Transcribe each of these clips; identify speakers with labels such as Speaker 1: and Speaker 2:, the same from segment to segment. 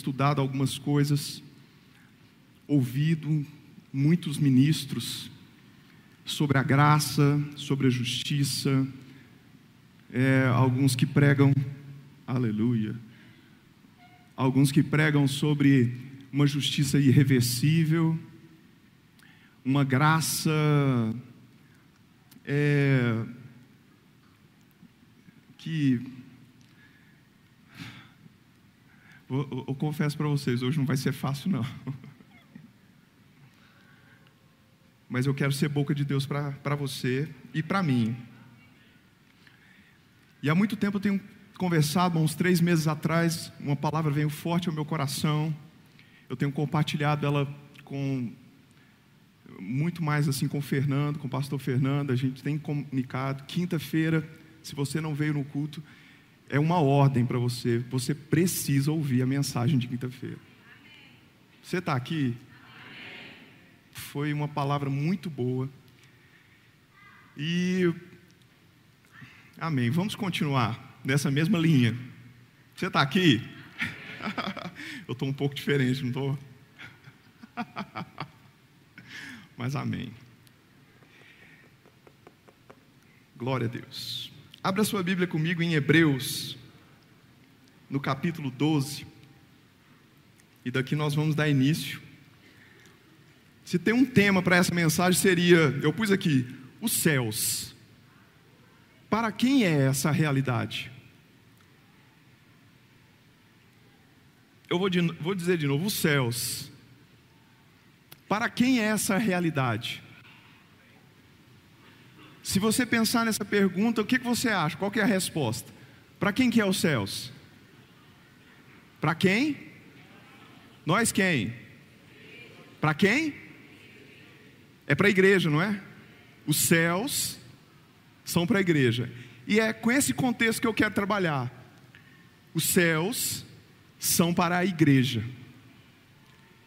Speaker 1: estudado algumas coisas, ouvido muitos ministros sobre a graça, sobre a justiça, é, alguns que pregam, aleluia, alguns que pregam sobre uma justiça irreversível, uma graça é, que eu, eu, confesso para vocês, hoje não vai ser fácil não. Mas eu quero ser boca de Deus para você e para mim. E há muito tempo eu tenho conversado, há uns três meses atrás, uma palavra veio forte ao meu coração. Eu tenho compartilhado ela com muito mais assim com o Fernando, com o pastor Fernando, a gente tem comunicado. Quinta-feira, se você não veio no culto, é uma ordem para você. Você precisa ouvir a mensagem de quinta-feira. Você está aqui? Foi uma palavra muito boa. E. Amém. Vamos continuar nessa mesma linha. Você está aqui? Eu estou um pouco diferente, não estou? Mas amém. Glória a Deus. Abra sua Bíblia comigo em Hebreus, no capítulo 12. E daqui nós vamos dar início. Se tem um tema para essa mensagem seria, eu pus aqui, os céus. Para quem é essa realidade? Eu vou, de, vou dizer de novo, os céus. Para quem é essa realidade? Se você pensar nessa pergunta, o que você acha? Qual é a resposta? Para quem que é os céus? Para quem? Nós quem? Para quem? É para a igreja, não é? Os céus são para a igreja. E é com esse contexto que eu quero trabalhar. Os céus são para a igreja.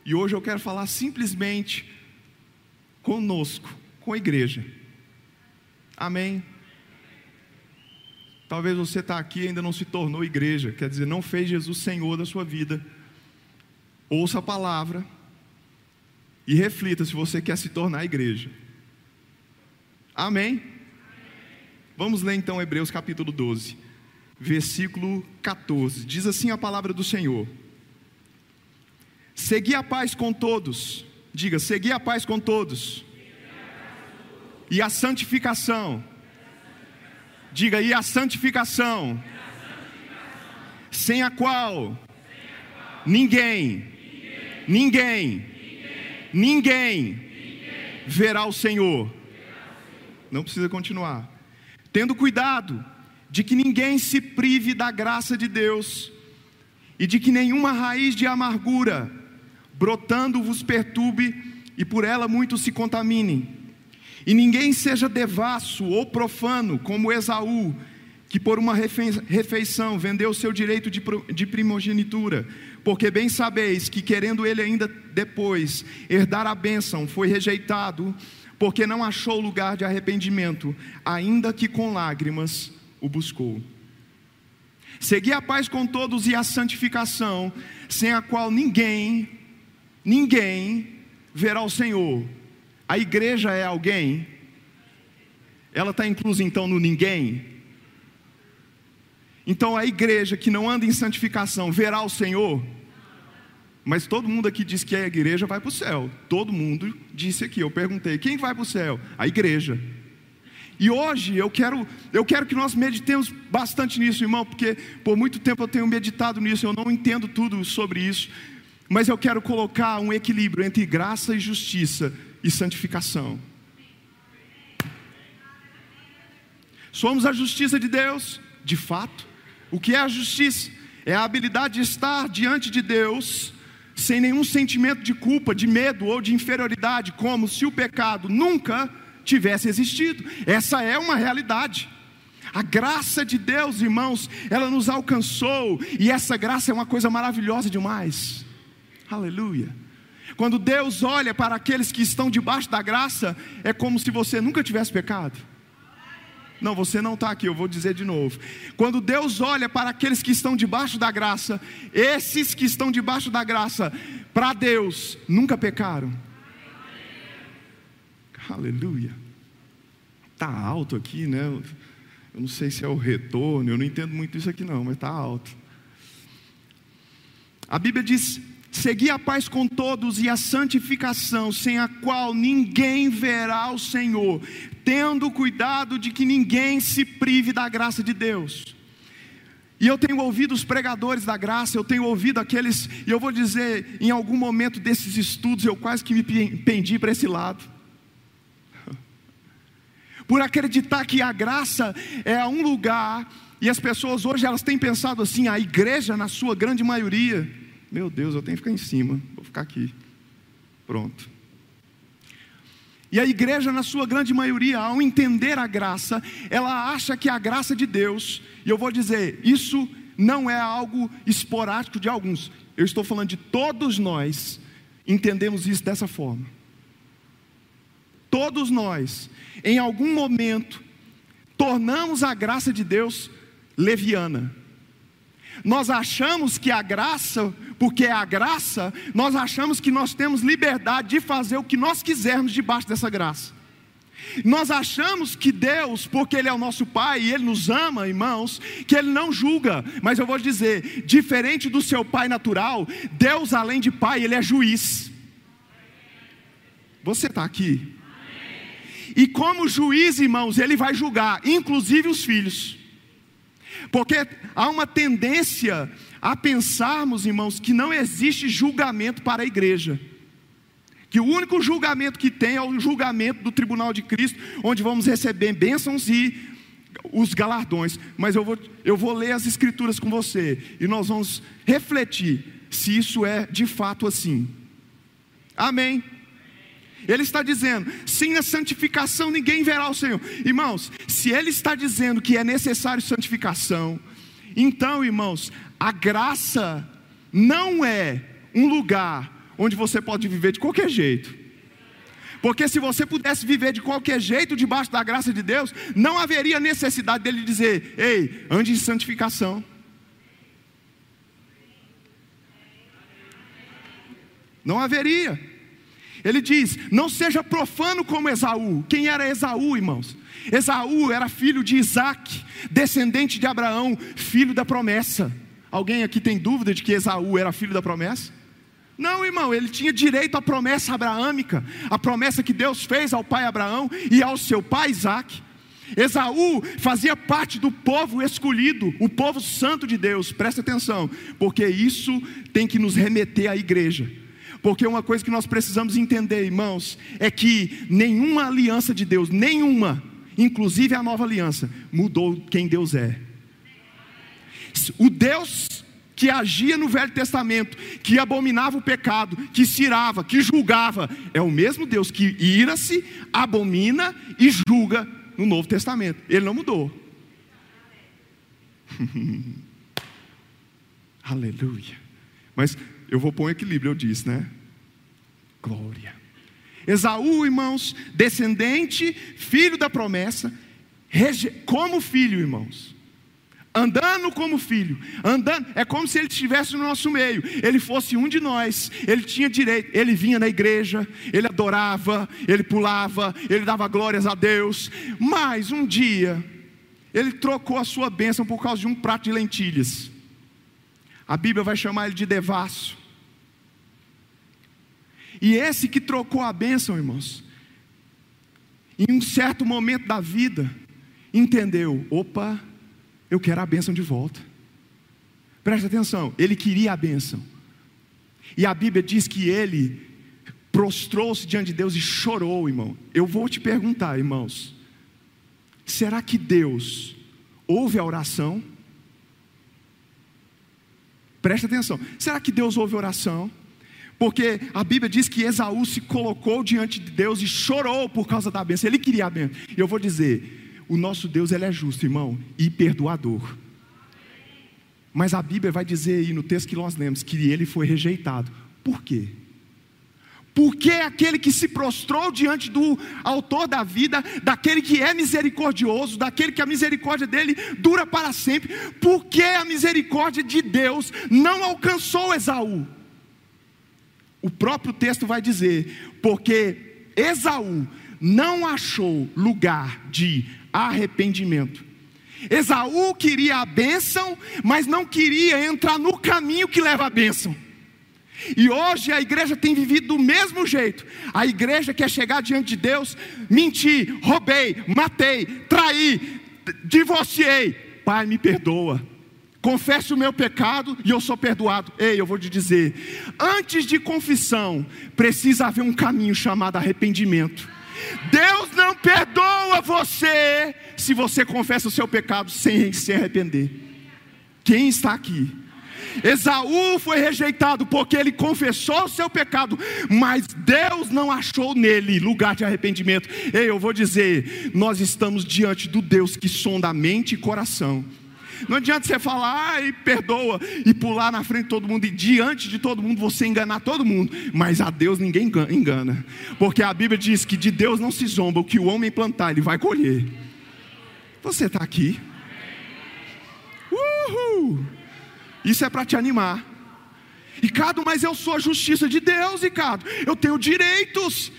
Speaker 1: E hoje eu quero falar simplesmente conosco, com a igreja. Amém? Talvez você está aqui e ainda não se tornou igreja, quer dizer, não fez Jesus Senhor da sua vida. Ouça a palavra e reflita se você quer se tornar igreja. Amém? Vamos ler então Hebreus capítulo 12, versículo 14. Diz assim a palavra do Senhor. Segui a paz com todos. Diga, segui a paz com todos. E a santificação. Diga, e a santificação. Sem a qual ninguém, ninguém, ninguém verá o Senhor. Não precisa continuar. Tendo cuidado de que ninguém se prive da graça de Deus e de que nenhuma raiz de amargura brotando vos perturbe e por ela muitos se contaminem. E ninguém seja devasso ou profano, como Esaú, que por uma refeição vendeu seu direito de primogenitura, porque bem sabeis que, querendo ele ainda depois herdar a bênção, foi rejeitado, porque não achou lugar de arrependimento, ainda que com lágrimas o buscou. Segui a paz com todos e a santificação, sem a qual ninguém ninguém verá o Senhor. A igreja é alguém? Ela está inclusa então no ninguém? Então a igreja que não anda em santificação verá o Senhor? Mas todo mundo aqui diz que a igreja vai para o céu. Todo mundo disse aqui. Eu perguntei: quem vai para o céu? A igreja. E hoje eu quero, eu quero que nós meditemos bastante nisso, irmão, porque por muito tempo eu tenho meditado nisso, eu não entendo tudo sobre isso. Mas eu quero colocar um equilíbrio entre graça e justiça e santificação. Somos a justiça de Deus, de fato. O que é a justiça? É a habilidade de estar diante de Deus sem nenhum sentimento de culpa, de medo ou de inferioridade, como se o pecado nunca tivesse existido. Essa é uma realidade. A graça de Deus, irmãos, ela nos alcançou, e essa graça é uma coisa maravilhosa demais. Aleluia. Quando Deus olha para aqueles que estão debaixo da graça, é como se você nunca tivesse pecado. Não, você não está aqui, eu vou dizer de novo. Quando Deus olha para aqueles que estão debaixo da graça, esses que estão debaixo da graça, para Deus, nunca pecaram. Aleluia. Está alto aqui, né? Eu não sei se é o retorno, eu não entendo muito isso aqui não, mas está alto. A Bíblia diz: Segui a paz com todos e a santificação, sem a qual ninguém verá o Senhor, tendo cuidado de que ninguém se prive da graça de Deus. E eu tenho ouvido os pregadores da graça, eu tenho ouvido aqueles, e eu vou dizer, em algum momento desses estudos, eu quase que me pendi para esse lado. Por acreditar que a graça é um lugar, e as pessoas hoje elas têm pensado assim, a igreja, na sua grande maioria, meu Deus, eu tenho que ficar em cima, vou ficar aqui. Pronto. E a igreja, na sua grande maioria, ao entender a graça, ela acha que a graça de Deus, e eu vou dizer, isso não é algo esporádico de alguns, eu estou falando de todos nós, entendemos isso dessa forma. Todos nós, em algum momento, tornamos a graça de Deus leviana. Nós achamos que a graça, porque é a graça, nós achamos que nós temos liberdade de fazer o que nós quisermos debaixo dessa graça. Nós achamos que Deus, porque Ele é o nosso Pai e Ele nos ama, irmãos, que Ele não julga, mas eu vou dizer, diferente do seu Pai natural, Deus, além de Pai, Ele é juiz. Você está aqui? E como juiz, irmãos, Ele vai julgar, inclusive os filhos. Porque há uma tendência a pensarmos, irmãos, que não existe julgamento para a igreja. Que o único julgamento que tem é o julgamento do tribunal de Cristo, onde vamos receber bênçãos e os galardões. Mas eu vou, eu vou ler as escrituras com você e nós vamos refletir se isso é de fato assim. Amém. Ele está dizendo: sem a santificação ninguém verá o Senhor. Irmãos, se ele está dizendo que é necessário santificação, então, irmãos, a graça não é um lugar onde você pode viver de qualquer jeito. Porque se você pudesse viver de qualquer jeito debaixo da graça de Deus, não haveria necessidade dele dizer: "Ei, ande em santificação". Não haveria. Ele diz: Não seja profano como Esaú. Quem era Esaú, irmãos? Esaú era filho de Isaac, descendente de Abraão, filho da promessa. Alguém aqui tem dúvida de que Esaú era filho da promessa? Não, irmão, ele tinha direito à promessa abraâmica, a promessa que Deus fez ao pai Abraão e ao seu pai Isaac. Esaú fazia parte do povo escolhido, o povo santo de Deus, presta atenção, porque isso tem que nos remeter à igreja. Porque uma coisa que nós precisamos entender, irmãos, é que nenhuma aliança de Deus, nenhuma, inclusive a nova aliança, mudou quem Deus é. O Deus que agia no Velho Testamento, que abominava o pecado, que cirava, que julgava, é o mesmo Deus que ira-se, abomina e julga no Novo Testamento. Ele não mudou. Aleluia. Mas eu vou pôr um equilíbrio, eu disse, né? Glória. Esaú, irmãos, descendente, filho da promessa, como filho, irmãos. Andando como filho, andando, é como se ele estivesse no nosso meio, ele fosse um de nós, ele tinha direito, ele vinha na igreja, ele adorava, ele pulava, ele dava glórias a Deus, mas um dia, ele trocou a sua bênção por causa de um prato de lentilhas. A Bíblia vai chamar ele de devasso. E esse que trocou a bênção, irmãos, em um certo momento da vida, entendeu: opa, eu quero a bênção de volta. Preste atenção, ele queria a bênção. E a Bíblia diz que ele prostrou-se diante de Deus e chorou, irmão. Eu vou te perguntar, irmãos: será que Deus ouve a oração? Preste atenção. Será que Deus ouve a oração? Porque a Bíblia diz que Esaú se colocou diante de Deus e chorou por causa da bênção. Ele queria a bênção. E eu vou dizer: o nosso Deus ele é justo, irmão, e perdoador. Mas a Bíblia vai dizer aí no texto que nós lemos que ele foi rejeitado. Por quê? Porque aquele que se prostrou diante do autor da vida, daquele que é misericordioso, daquele que a misericórdia dele dura para sempre, porque a misericórdia de Deus não alcançou Esaú. O próprio texto vai dizer: porque Esaú não achou lugar de arrependimento. Esaú queria a bênção, mas não queria entrar no caminho que leva à bênção. E hoje a igreja tem vivido do mesmo jeito. A igreja quer chegar diante de Deus, mentir, roubei, matei, traí, divorciei. Pai, me perdoa. Confesse o meu pecado e eu sou perdoado. Ei, eu vou te dizer: antes de confissão, precisa haver um caminho chamado arrependimento. Deus não perdoa você se você confessa o seu pecado sem se arrepender. Quem está aqui? Esaú foi rejeitado porque ele confessou o seu pecado, mas Deus não achou nele lugar de arrependimento. Ei, eu vou dizer, nós estamos diante do Deus que sonda mente e coração. Não adianta você falar, e perdoa, e pular na frente de todo mundo, e diante de todo mundo você enganar todo mundo, mas a Deus ninguém engana, porque a Bíblia diz que de Deus não se zomba, o que o homem plantar, ele vai colher. Você está aqui? Uhul! Isso é para te animar. Ricardo, mas eu sou a justiça de Deus, Ricardo. Eu tenho direitos.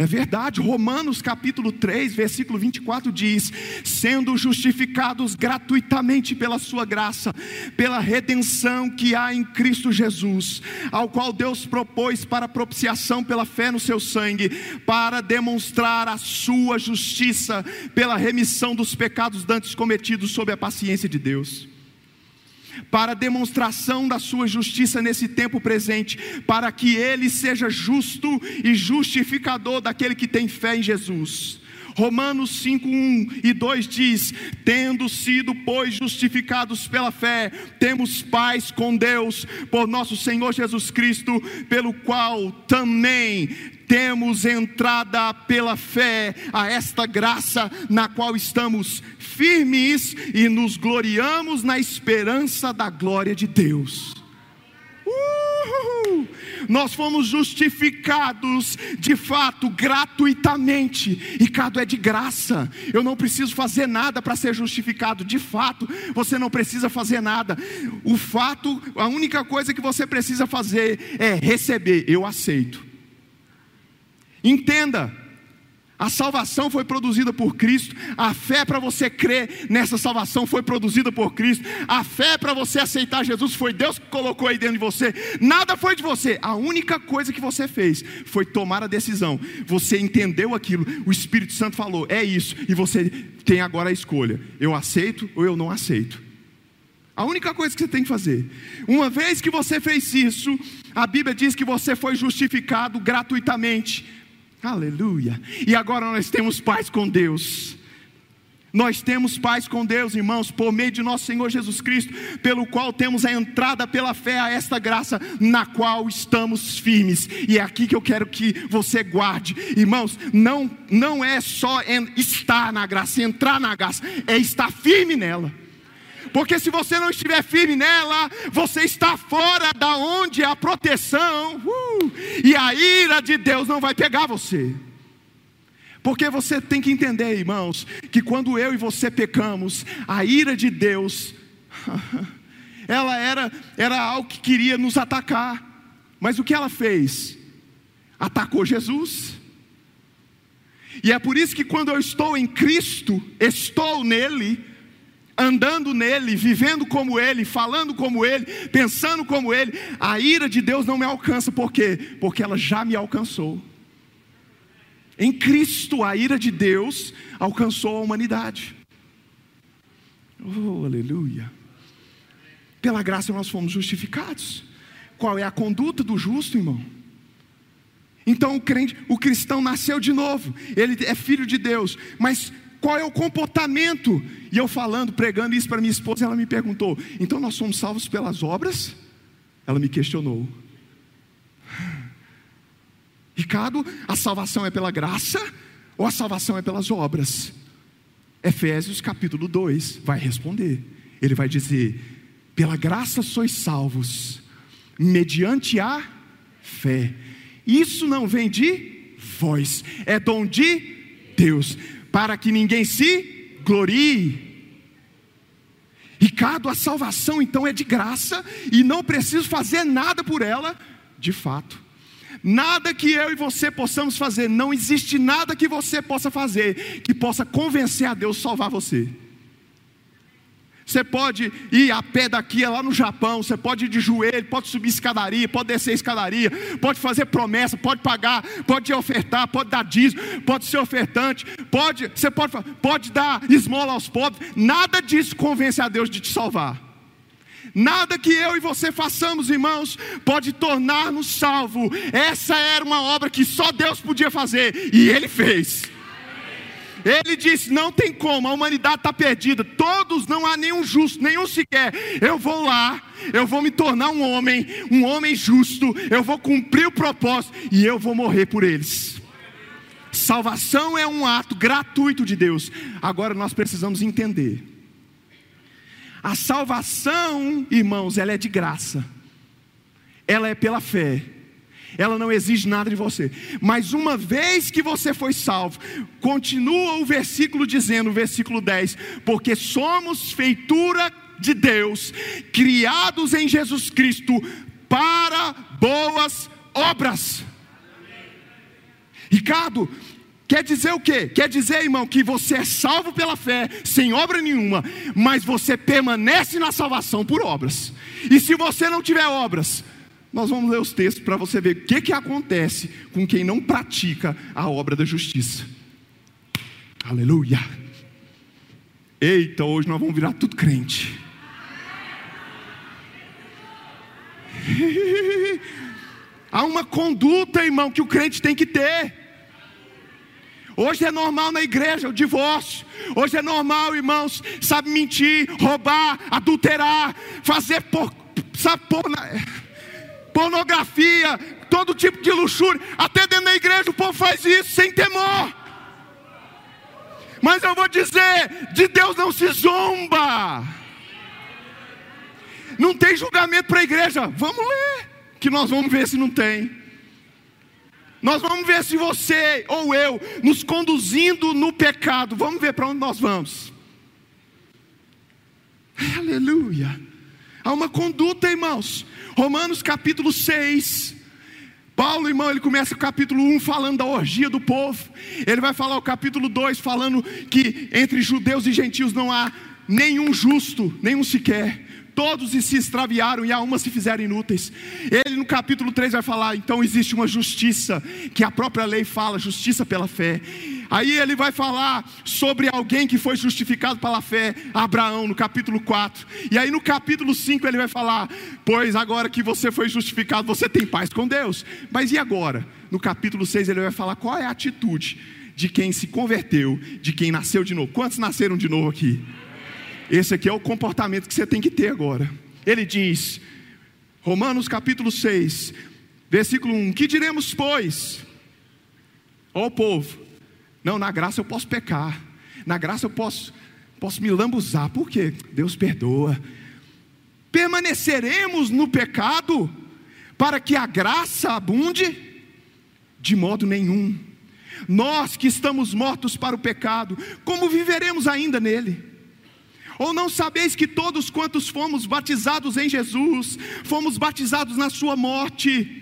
Speaker 1: É verdade, Romanos capítulo 3, versículo 24 diz: sendo justificados gratuitamente pela Sua graça, pela redenção que há em Cristo Jesus, ao qual Deus propôs para propiciação pela fé no Seu sangue, para demonstrar a Sua justiça pela remissão dos pecados dantes cometidos sob a paciência de Deus para demonstração da sua justiça nesse tempo presente, para que ele seja justo e justificador daquele que tem fé em Jesus. Romanos 5, 1 e 2 diz: Tendo sido, pois, justificados pela fé, temos paz com Deus, por nosso Senhor Jesus Cristo, pelo qual também temos entrada pela fé a esta graça na qual estamos firmes e nos gloriamos na esperança da glória de Deus. Uhul. Nós fomos justificados de fato, gratuitamente. Ricardo é de graça. Eu não preciso fazer nada para ser justificado. De fato, você não precisa fazer nada. O fato, a única coisa que você precisa fazer é receber. Eu aceito. Entenda, a salvação foi produzida por Cristo, a fé para você crer nessa salvação foi produzida por Cristo, a fé para você aceitar Jesus foi Deus que colocou aí dentro de você, nada foi de você, a única coisa que você fez foi tomar a decisão. Você entendeu aquilo, o Espírito Santo falou, é isso, e você tem agora a escolha: eu aceito ou eu não aceito. A única coisa que você tem que fazer, uma vez que você fez isso, a Bíblia diz que você foi justificado gratuitamente. Aleluia. E agora nós temos paz com Deus. Nós temos paz com Deus, irmãos, por meio de nosso Senhor Jesus Cristo, pelo qual temos a entrada pela fé a esta graça, na qual estamos firmes. E é aqui que eu quero que você guarde, irmãos. Não, não é só estar na graça, entrar na graça, é estar firme nela. Porque se você não estiver firme nela, você está fora da onde é a proteção, uh, e a ira de Deus não vai pegar você. Porque você tem que entender, irmãos, que quando eu e você pecamos, a ira de Deus, ela era, era algo que queria nos atacar. Mas o que ela fez? Atacou Jesus. E é por isso que quando eu estou em Cristo, estou nele, andando nele, vivendo como ele, falando como ele, pensando como ele, a ira de Deus não me alcança, por quê? Porque ela já me alcançou. Em Cristo, a ira de Deus alcançou a humanidade. Oh, aleluia. Pela graça nós fomos justificados. Qual é a conduta do justo, irmão? Então o crente, o cristão nasceu de novo, ele é filho de Deus, mas qual é o comportamento? E eu falando, pregando isso para minha esposa, ela me perguntou: então nós somos salvos pelas obras? Ela me questionou. Ricardo, a salvação é pela graça ou a salvação é pelas obras? Efésios capítulo 2 vai responder. Ele vai dizer: pela graça sois salvos, mediante a fé. Isso não vem de vós, é dom de Deus, para que ninguém se glorie. Ricardo, a salvação então é de graça e não preciso fazer nada por ela, de fato. Nada que eu e você possamos fazer, não existe nada que você possa fazer que possa convencer a Deus salvar você. Você pode ir a pé daqui, é lá no Japão, você pode ir de joelho, pode subir escadaria, pode descer escadaria, pode fazer promessa, pode pagar, pode ofertar, pode dar dízimo, pode ser ofertante, pode, você pode, pode dar esmola aos pobres, nada disso convence a Deus de te salvar. Nada que eu e você façamos, irmãos, pode tornar-nos salvo. Essa era uma obra que só Deus podia fazer e Ele fez. Ele disse: não tem como, a humanidade está perdida, todos, não há nenhum justo, nenhum sequer. Eu vou lá, eu vou me tornar um homem, um homem justo, eu vou cumprir o propósito e eu vou morrer por eles. Salvação é um ato gratuito de Deus. Agora nós precisamos entender. A salvação, irmãos, ela é de graça. Ela é pela fé ela não exige nada de você. Mas uma vez que você foi salvo, continua o versículo dizendo, o versículo 10: porque somos feitura de Deus, criados em Jesus Cristo para boas obras. Ricardo, Quer dizer o quê? Quer dizer, irmão, que você é salvo pela fé, sem obra nenhuma, mas você permanece na salvação por obras. E se você não tiver obras, nós vamos ler os textos para você ver o que, que acontece com quem não pratica a obra da justiça. Aleluia. Eita, hoje nós vamos virar tudo crente. Há uma conduta, irmão, que o crente tem que ter. Hoje é normal na igreja o divórcio. Hoje é normal, irmãos, sabe mentir, roubar, adulterar, fazer por, sabe por, pornografia, todo tipo de luxúria. Até dentro da igreja o povo faz isso sem temor. Mas eu vou dizer: de Deus não se zomba. Não tem julgamento para a igreja. Vamos ler, que nós vamos ver se não tem. Nós vamos ver se você ou eu nos conduzindo no pecado. Vamos ver para onde nós vamos. Aleluia. Há uma conduta, irmãos. Romanos capítulo 6. Paulo, irmão, ele começa o capítulo 1 falando da orgia do povo. Ele vai falar o capítulo 2 falando que entre judeus e gentios não há nenhum justo, nenhum sequer. Todos se extraviaram e a uma se fizeram inúteis. Ele no capítulo 3 vai falar: então existe uma justiça, que a própria lei fala, justiça pela fé. Aí ele vai falar sobre alguém que foi justificado pela fé, Abraão, no capítulo 4. E aí no capítulo 5 ele vai falar: Pois agora que você foi justificado, você tem paz com Deus. Mas e agora? No capítulo 6 ele vai falar qual é a atitude de quem se converteu, de quem nasceu de novo. Quantos nasceram de novo aqui? Esse aqui é o comportamento que você tem que ter agora. Ele diz, Romanos capítulo 6, versículo 1: Que diremos, pois? Ó o povo, não, na graça eu posso pecar, na graça eu posso, posso me lambuzar, por quê? Deus perdoa. Permaneceremos no pecado para que a graça abunde? De modo nenhum. Nós que estamos mortos para o pecado, como viveremos ainda nele? Ou não sabeis que todos quantos fomos batizados em Jesus, fomos batizados na sua morte?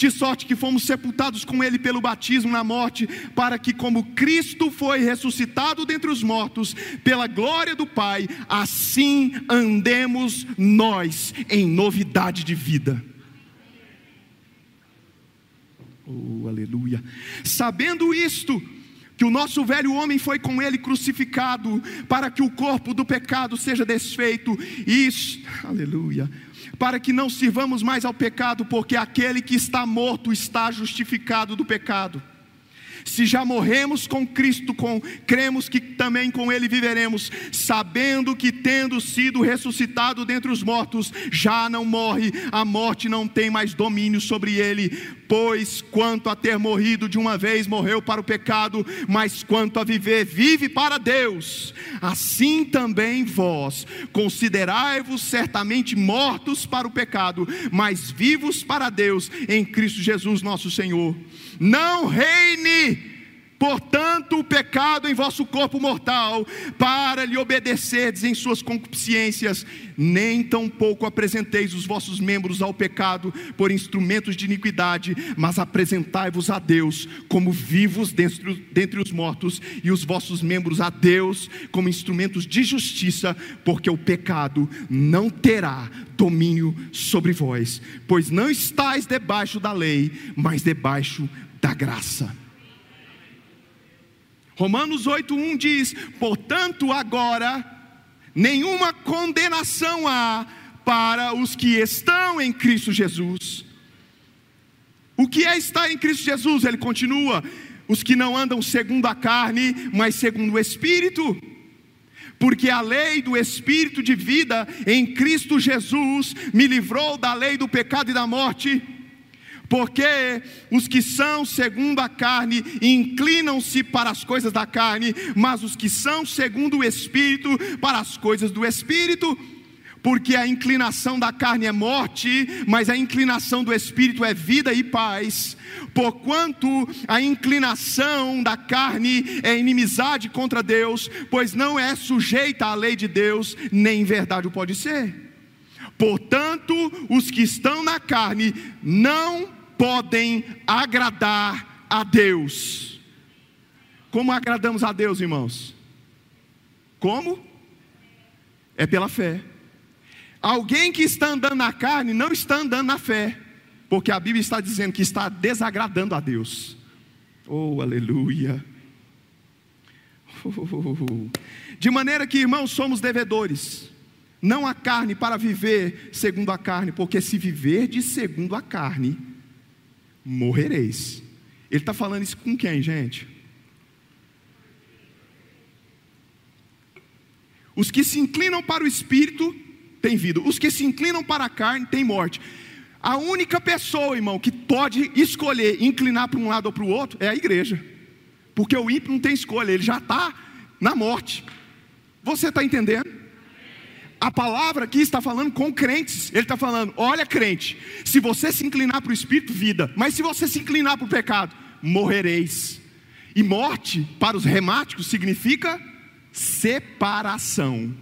Speaker 1: De sorte que fomos sepultados com ele pelo batismo na morte, para que, como Cristo foi ressuscitado dentre os mortos, pela glória do Pai, assim andemos nós em novidade de vida. Oh, aleluia! Sabendo isto, que o nosso velho homem foi com ele crucificado, para que o corpo do pecado seja desfeito, isso, aleluia, para que não sirvamos mais ao pecado, porque aquele que está morto está justificado do pecado. Se já morremos com Cristo, com, cremos que também com Ele viveremos, sabendo que, tendo sido ressuscitado dentre os mortos, já não morre, a morte não tem mais domínio sobre ele. Pois quanto a ter morrido de uma vez morreu para o pecado, mas quanto a viver, vive para Deus. Assim também vós, considerai-vos certamente mortos para o pecado, mas vivos para Deus em Cristo Jesus nosso Senhor. Não reine Portanto, o pecado em vosso corpo mortal, para lhe obedecerdes em suas concupiscências, nem tampouco apresenteis os vossos membros ao pecado por instrumentos de iniquidade, mas apresentai-vos a Deus como vivos dentre, dentre os mortos, e os vossos membros a Deus como instrumentos de justiça, porque o pecado não terá domínio sobre vós, pois não estáis debaixo da lei, mas debaixo da graça. Romanos 8:1 diz: "Portanto, agora nenhuma condenação há para os que estão em Cristo Jesus." O que é estar em Cristo Jesus? Ele continua: "Os que não andam segundo a carne, mas segundo o espírito." Porque a lei do espírito de vida em Cristo Jesus me livrou da lei do pecado e da morte. Porque os que são segundo a carne inclinam-se para as coisas da carne, mas os que são segundo o Espírito para as coisas do Espírito. Porque a inclinação da carne é morte, mas a inclinação do Espírito é vida e paz. Porquanto a inclinação da carne é inimizade contra Deus, pois não é sujeita à lei de Deus, nem em verdade o pode ser. Portanto, os que estão na carne não podem agradar a Deus. Como agradamos a Deus, irmãos? Como? É pela fé. Alguém que está andando na carne não está andando na fé, porque a Bíblia está dizendo que está desagradando a Deus. Oh, aleluia. De maneira que, irmãos, somos devedores, não a carne para viver segundo a carne, porque se viver de segundo a carne, morrereis. Ele está falando isso com quem, gente? Os que se inclinam para o espírito têm vida, os que se inclinam para a carne têm morte. A única pessoa, irmão, que pode escolher inclinar para um lado ou para o outro é a igreja, porque o ímpio não tem escolha, ele já está na morte. Você está entendendo? A palavra aqui está falando com crentes. Ele está falando: olha, crente, se você se inclinar para o espírito, vida, mas se você se inclinar para o pecado, morrereis. E morte, para os remáticos, significa separação.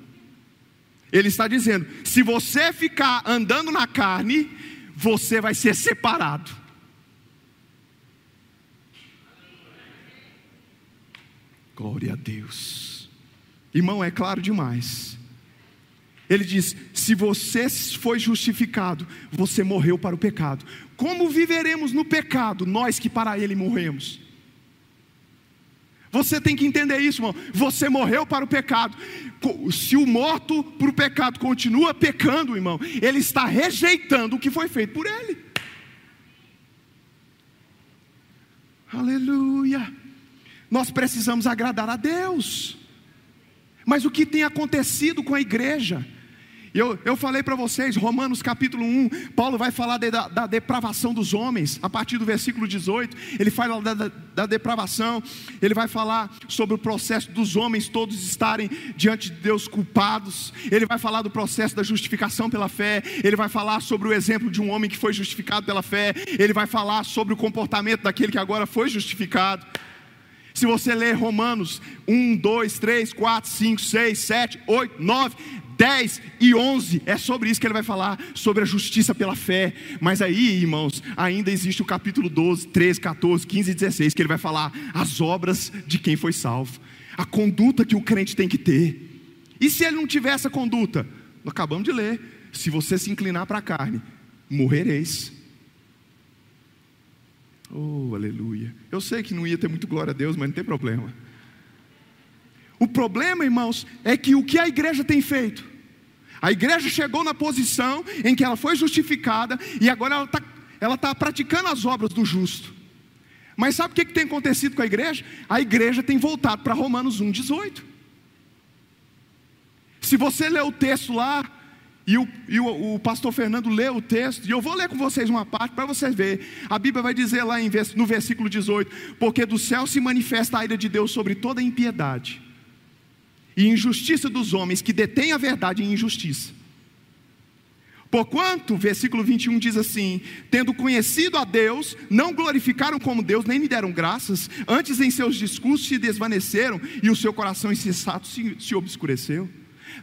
Speaker 1: Ele está dizendo: se você ficar andando na carne, você vai ser separado. Glória a Deus. Irmão, é claro demais. Ele diz: se você foi justificado, você morreu para o pecado. Como viveremos no pecado, nós que para ele morremos? Você tem que entender isso, irmão. Você morreu para o pecado. Se o morto para o pecado continua pecando, irmão, ele está rejeitando o que foi feito por ele. Aleluia. Nós precisamos agradar a Deus. Mas o que tem acontecido com a igreja? Eu, eu falei para vocês, Romanos capítulo 1, Paulo vai falar de, da, da, depravação dos homens, a partir do versículo 18, ele fala da, da, da, depravação, ele vai falar sobre o processo dos homens todos estarem diante de Deus culpados, ele vai falar do processo da justificação pela fé, ele vai falar sobre o exemplo de um homem que foi justificado pela fé, ele vai falar sobre o comportamento daquele que agora foi justificado. Se você ler Romanos 1, 2, 3, 4, 5, 6, 7, 8, 9, 10 e 11 é sobre isso que ele vai falar, sobre a justiça pela fé. Mas aí, irmãos, ainda existe o capítulo 12, 13, 14, 15 e 16, que ele vai falar as obras de quem foi salvo, a conduta que o crente tem que ter. E se ele não tiver essa conduta? Acabamos de ler: se você se inclinar para a carne, morrereis. Oh, aleluia. Eu sei que não ia ter muito glória a Deus, mas não tem problema. O problema, irmãos, é que o que a igreja tem feito? A igreja chegou na posição em que ela foi justificada e agora ela está ela tá praticando as obras do justo. Mas sabe o que, que tem acontecido com a igreja? A igreja tem voltado para Romanos 1,18. Se você ler o texto lá, E o, e o, o pastor Fernando lê o texto, e eu vou ler com vocês uma parte para vocês verem. A Bíblia vai dizer lá em, no versículo 18: Porque do céu se manifesta a ira de Deus sobre toda impiedade e injustiça dos homens que detêm a verdade em injustiça. Porquanto, versículo 21 diz assim: Tendo conhecido a Deus, não glorificaram como Deus, nem me deram graças, antes em seus discursos se desvaneceram e o seu coração insensato se, se obscureceu.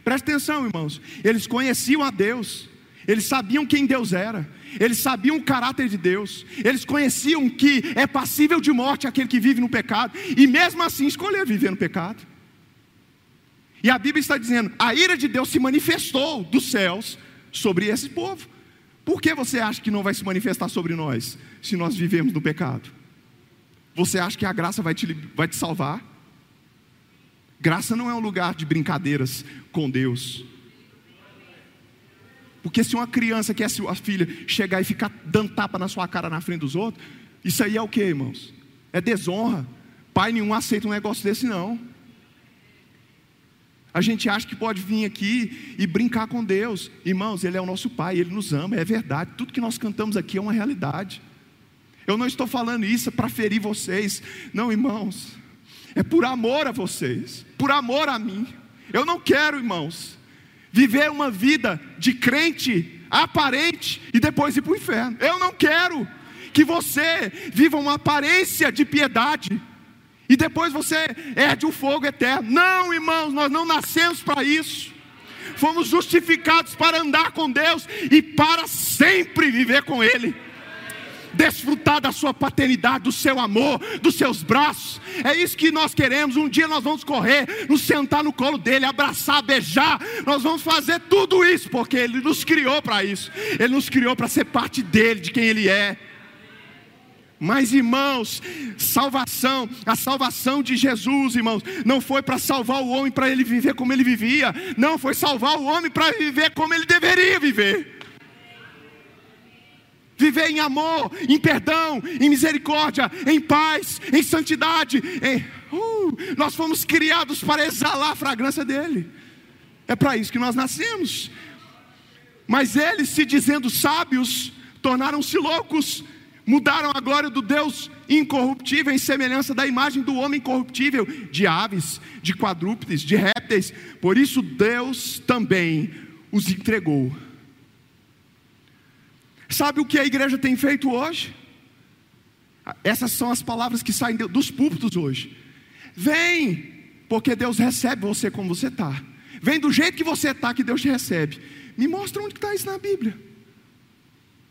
Speaker 1: Preste atenção, irmãos, eles conheciam a Deus, eles sabiam quem Deus era, eles sabiam o caráter de Deus, eles conheciam que é passível de morte aquele que vive no pecado, e mesmo assim escolher viver no pecado. E a Bíblia está dizendo: a ira de Deus se manifestou dos céus sobre esse povo. Por que você acha que não vai se manifestar sobre nós, se nós vivemos no pecado? Você acha que a graça vai te, vai te salvar? Graça não é um lugar de brincadeiras com Deus. Porque se uma criança que é sua filha chegar e ficar dando tapa na sua cara na frente dos outros, isso aí é o que, irmãos? É desonra. Pai nenhum aceita um negócio desse, não. A gente acha que pode vir aqui e brincar com Deus. Irmãos, Ele é o nosso Pai, Ele nos ama, é verdade. Tudo que nós cantamos aqui é uma realidade. Eu não estou falando isso para ferir vocês. Não, irmãos. É por amor a vocês, por amor a mim. Eu não quero, irmãos, viver uma vida de crente aparente e depois ir para o inferno. Eu não quero que você viva uma aparência de piedade e depois você herde o fogo eterno. Não, irmãos, nós não nascemos para isso. Fomos justificados para andar com Deus e para sempre viver com Ele. Desfrutar da sua paternidade, do seu amor, dos seus braços. É isso que nós queremos. Um dia nós vamos correr, nos sentar no colo dele, abraçar, beijar. Nós vamos fazer tudo isso porque Ele nos criou para isso. Ele nos criou para ser parte dele, de quem Ele é. Mas, irmãos, salvação, a salvação de Jesus, irmãos, não foi para salvar o homem para ele viver como ele vivia, não, foi salvar o homem para viver como ele deveria viver. Viver em amor, em perdão, em misericórdia, em paz, em santidade. Em, uh, nós fomos criados para exalar a fragrância dele. É para isso que nós nascemos. Mas eles, se dizendo sábios, tornaram-se loucos mudaram a glória do Deus incorruptível em semelhança da imagem do homem corruptível, de aves, de quadrúpedes, de répteis. Por isso Deus também os entregou. Sabe o que a igreja tem feito hoje? Essas são as palavras que saem dos púlpitos hoje. Vem, porque Deus recebe você como você está. Vem do jeito que você está, que Deus te recebe. Me mostra onde está isso na Bíblia.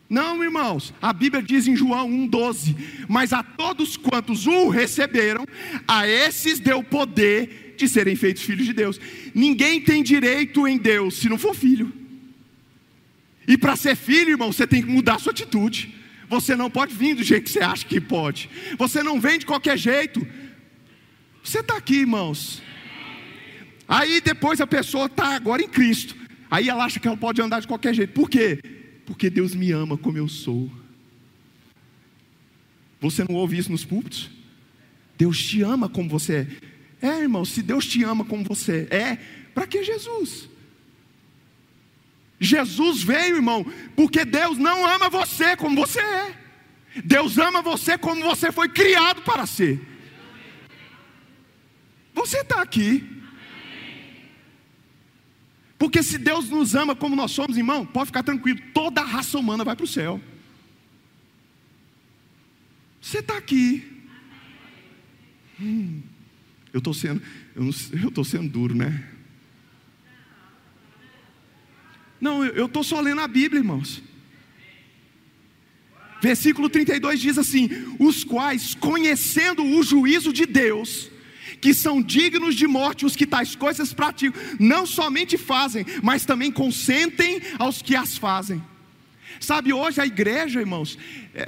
Speaker 1: Não, irmãos, a Bíblia diz em João 1,12: Mas a todos quantos o receberam, a esses deu poder de serem feitos filhos de Deus. Ninguém tem direito em Deus se não for filho. E para ser filho, irmão, você tem que mudar a sua atitude. Você não pode vir do jeito que você acha que pode. Você não vem de qualquer jeito. Você está aqui, irmãos. Aí depois a pessoa está agora em Cristo. Aí ela acha que ela pode andar de qualquer jeito. Por quê? Porque Deus me ama como eu sou. Você não ouve isso nos púlpitos? Deus te ama como você é. É, irmão, se Deus te ama como você é, para que Jesus? Jesus veio, irmão, porque Deus não ama você como você é. Deus ama você como você foi criado para ser. Você está aqui. Porque se Deus nos ama como nós somos, irmão, pode ficar tranquilo, toda a raça humana vai para o céu. Você está aqui. Hum, eu estou sendo, eu estou sendo duro, né? Não, eu estou só lendo a Bíblia, irmãos. Versículo 32 diz assim: Os quais, conhecendo o juízo de Deus, que são dignos de morte os que tais coisas praticam, não somente fazem, mas também consentem aos que as fazem. Sabe, hoje a igreja, irmãos, é,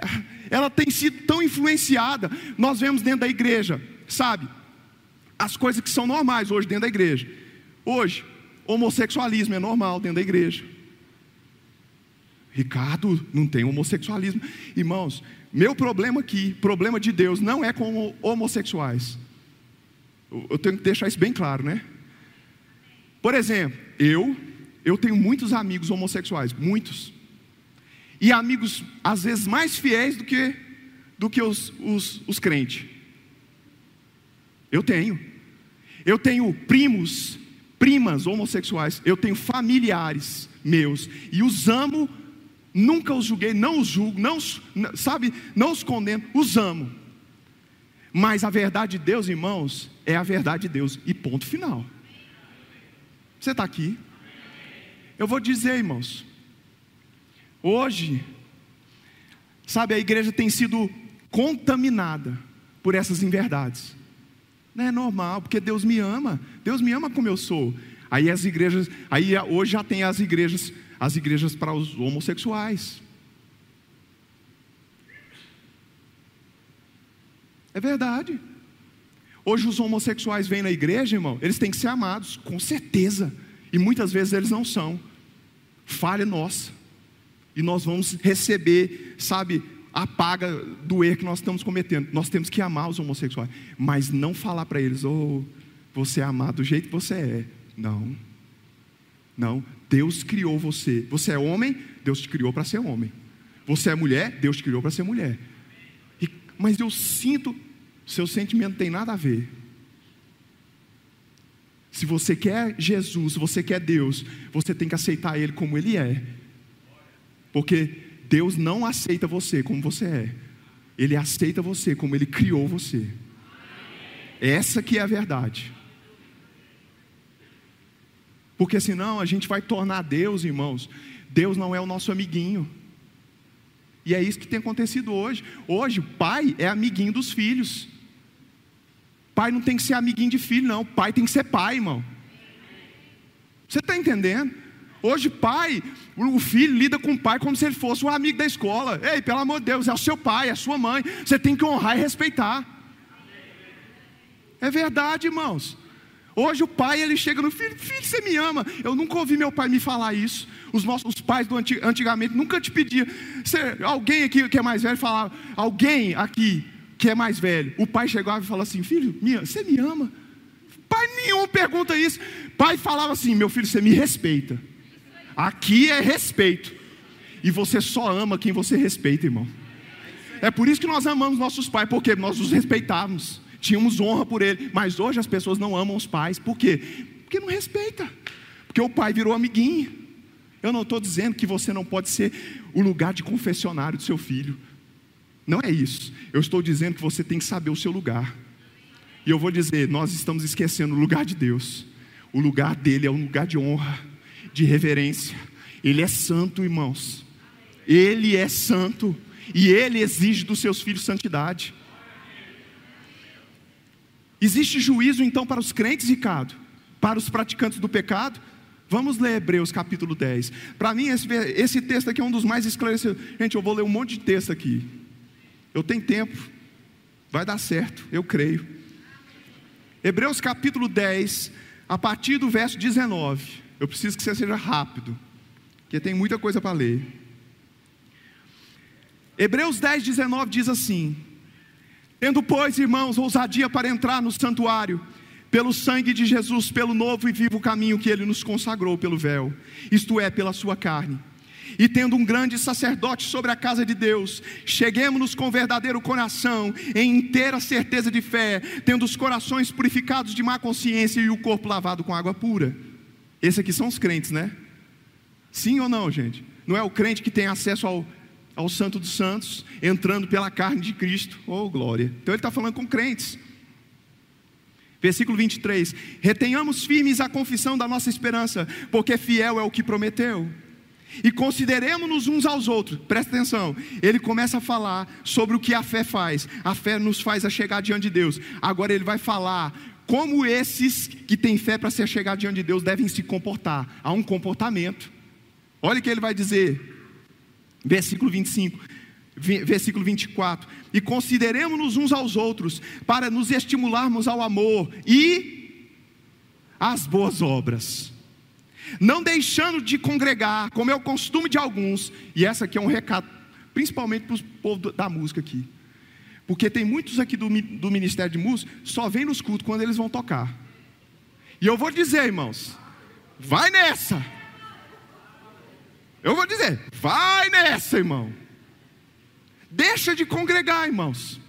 Speaker 1: ela tem sido tão influenciada. Nós vemos dentro da igreja, sabe, as coisas que são normais hoje dentro da igreja. Hoje, homossexualismo é normal dentro da igreja. Ricardo, não tem homossexualismo. Irmãos, meu problema aqui, problema de Deus, não é com homossexuais. Eu tenho que deixar isso bem claro, né? Por exemplo, eu eu tenho muitos amigos homossexuais, muitos. E amigos, às vezes, mais fiéis do que, do que os, os, os crentes. Eu tenho. Eu tenho primos, primas homossexuais. Eu tenho familiares meus. E os amo, nunca os julguei, não os julgo, não, sabe, não os condeno, os amo. Mas a verdade de Deus, irmãos, é a verdade de Deus. E ponto final. Você está aqui? Eu vou dizer, irmãos. Hoje, sabe, a igreja tem sido contaminada por essas inverdades. Não é normal, porque Deus me ama. Deus me ama como eu sou. Aí as igrejas, aí hoje já tem as igrejas, as igrejas para os homossexuais. É verdade. Hoje os homossexuais vêm na igreja, irmão, eles têm que ser amados, com certeza. E muitas vezes eles não são. Falha nossa. E nós vamos receber, sabe, a paga do erro que nós estamos cometendo. Nós temos que amar os homossexuais, mas não falar para eles, oh, você é amado do jeito que você é. Não. Não. Deus criou você. Você é homem, Deus te criou para ser homem. Você é mulher, Deus te criou para ser mulher. E, mas eu sinto, seu sentimento não tem nada a ver. Se você quer Jesus, se você quer Deus, você tem que aceitar Ele como Ele é. Porque Deus não aceita você como você é. Ele aceita você como Ele criou você. Essa que é a verdade. Porque senão a gente vai tornar Deus, irmãos. Deus não é o nosso amiguinho. E é isso que tem acontecido hoje. Hoje, o pai é amiguinho dos filhos. Pai não tem que ser amiguinho de filho, não. Pai tem que ser pai, irmão. Você está entendendo? Hoje, pai, o filho lida com o pai como se ele fosse um amigo da escola. Ei, pelo amor de Deus, é o seu pai, é a sua mãe. Você tem que honrar e respeitar. É verdade, irmãos. Hoje o pai ele chega no filho, filho, você me ama. Eu nunca ouvi meu pai me falar isso. Os nossos pais do antigamente nunca te pediam. Alguém aqui que é mais velho falava, alguém aqui que é mais velho, o pai chegava e falava assim: Filho, você me ama? Pai nenhum pergunta isso. Pai falava assim: Meu filho, você me respeita. Aqui é respeito. E você só ama quem você respeita, irmão. É por isso que nós amamos nossos pais, porque nós os respeitávamos, tínhamos honra por ele. Mas hoje as pessoas não amam os pais, por quê? Porque não respeita. Porque o pai virou amiguinho. Eu não estou dizendo que você não pode ser o lugar de confessionário do seu filho. Não é isso. Eu estou dizendo que você tem que saber o seu lugar. E eu vou dizer, nós estamos esquecendo o lugar de Deus. O lugar dele é um lugar de honra, de reverência. Ele é santo, irmãos. Ele é santo e ele exige dos seus filhos santidade. Existe juízo então para os crentes, Ricardo? Para os praticantes do pecado? Vamos ler Hebreus capítulo 10. Para mim, esse, esse texto aqui é um dos mais esclarecedores. Gente, eu vou ler um monte de texto aqui. Eu tenho tempo, vai dar certo, eu creio. Hebreus capítulo 10, a partir do verso 19. Eu preciso que você seja rápido, porque tem muita coisa para ler. Hebreus 10, 19 diz assim: Tendo, pois, irmãos, ousadia para entrar no santuário, pelo sangue de Jesus, pelo novo e vivo caminho que ele nos consagrou pelo véu, isto é, pela sua carne e tendo um grande sacerdote sobre a casa de Deus, cheguemos-nos com verdadeiro coração, em inteira certeza de fé, tendo os corações purificados de má consciência e o corpo lavado com água pura. Esses aqui são os crentes, né? Sim ou não, gente? Não é o crente que tem acesso ao, ao Santo dos Santos, entrando pela carne de Cristo. Oh, glória! Então ele está falando com crentes. Versículo 23: Retenhamos firmes a confissão da nossa esperança, porque fiel é o que prometeu e consideremos-nos uns aos outros. Presta atenção. Ele começa a falar sobre o que a fé faz. A fé nos faz a chegar diante de Deus. Agora ele vai falar como esses que têm fé para se chegar diante de Deus devem se comportar. Há um comportamento. Olha o que ele vai dizer. Versículo 25 versículo 24: E consideremos-nos uns aos outros, para nos estimularmos ao amor e às boas obras não deixando de congregar, como é o costume de alguns, e essa aqui é um recado, principalmente para o povo da música aqui, porque tem muitos aqui do, do Ministério de Música, só vem nos cultos quando eles vão tocar, e eu vou dizer, irmãos, vai nessa, Eu vou dizer, vai nessa, irmão. Deixa de congregar, irmãos.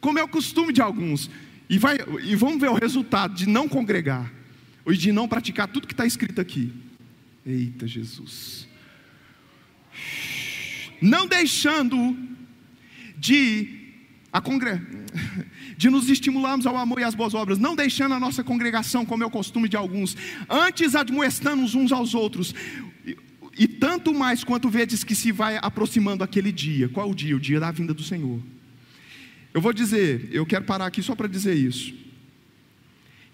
Speaker 1: Como é o costume de alguns. E, vai, e vamos ver o resultado de não congregar. E de não praticar tudo que está escrito aqui. Eita Jesus. Não deixando de a congre... de nos estimularmos ao amor e às boas obras, não deixando a nossa congregação, como é o costume de alguns, antes admoestando uns aos outros, e, e tanto mais quanto vedes que se vai aproximando aquele dia. Qual o dia? O dia da vinda do Senhor. Eu vou dizer, eu quero parar aqui só para dizer isso.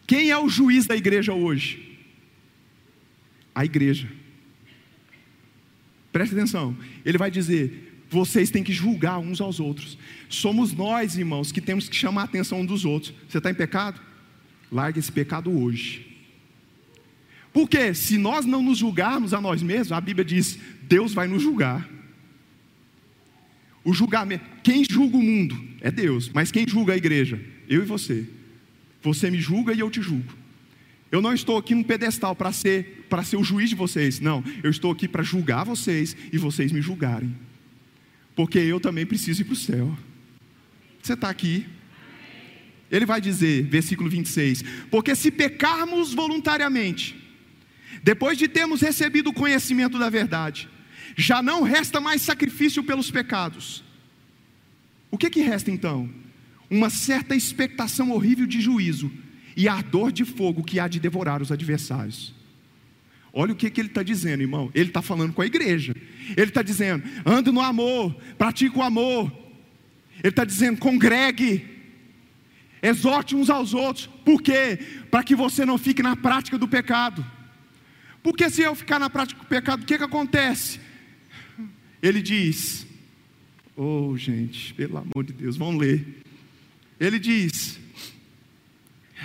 Speaker 1: Quem é o juiz da igreja hoje? A igreja. Preste atenção. Ele vai dizer: vocês têm que julgar uns aos outros. Somos nós, irmãos, que temos que chamar a atenção uns dos outros. Você está em pecado? Larga esse pecado hoje. Porque se nós não nos julgarmos a nós mesmos, a Bíblia diz: Deus vai nos julgar. O julgamento, quem julga o mundo é Deus, mas quem julga a igreja? Eu e você. Você me julga e eu te julgo. Eu não estou aqui num pedestal para ser para ser o juiz de vocês, não. Eu estou aqui para julgar vocês e vocês me julgarem. Porque eu também preciso ir para o céu. Você está aqui. Ele vai dizer, versículo 26: Porque se pecarmos voluntariamente, depois de termos recebido o conhecimento da verdade, já não resta mais sacrifício pelos pecados. O que, que resta então? Uma certa expectação horrível de juízo e ardor de fogo que há de devorar os adversários. Olha o que, que ele está dizendo, irmão. Ele está falando com a igreja. Ele está dizendo: ande no amor, pratique o amor. Ele está dizendo: congregue, exorte uns aos outros. Por quê? Para que você não fique na prática do pecado. Porque se eu ficar na prática do pecado, o que, que acontece? Ele diz: Oh, gente, pelo amor de Deus, vamos ler. Ele diz: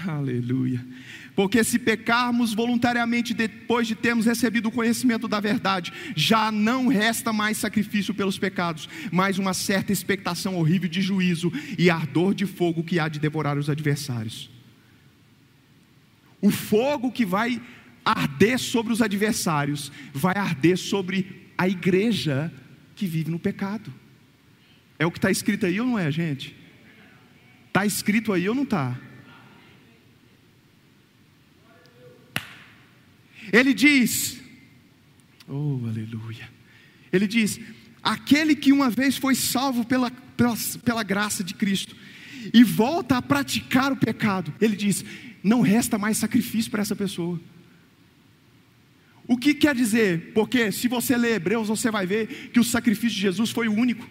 Speaker 1: Aleluia. Porque se pecarmos voluntariamente depois de termos recebido o conhecimento da verdade, já não resta mais sacrifício pelos pecados, mas uma certa expectação horrível de juízo e ardor de fogo que há de devorar os adversários. O fogo que vai arder sobre os adversários vai arder sobre a igreja que vive no pecado. É o que está escrito aí ou não é, gente? Está escrito aí ou não está? Ele diz, oh aleluia, ele diz: aquele que uma vez foi salvo pela, pela, pela graça de Cristo e volta a praticar o pecado, ele diz: não resta mais sacrifício para essa pessoa. O que quer dizer? Porque se você ler Hebreus, você vai ver que o sacrifício de Jesus foi o único.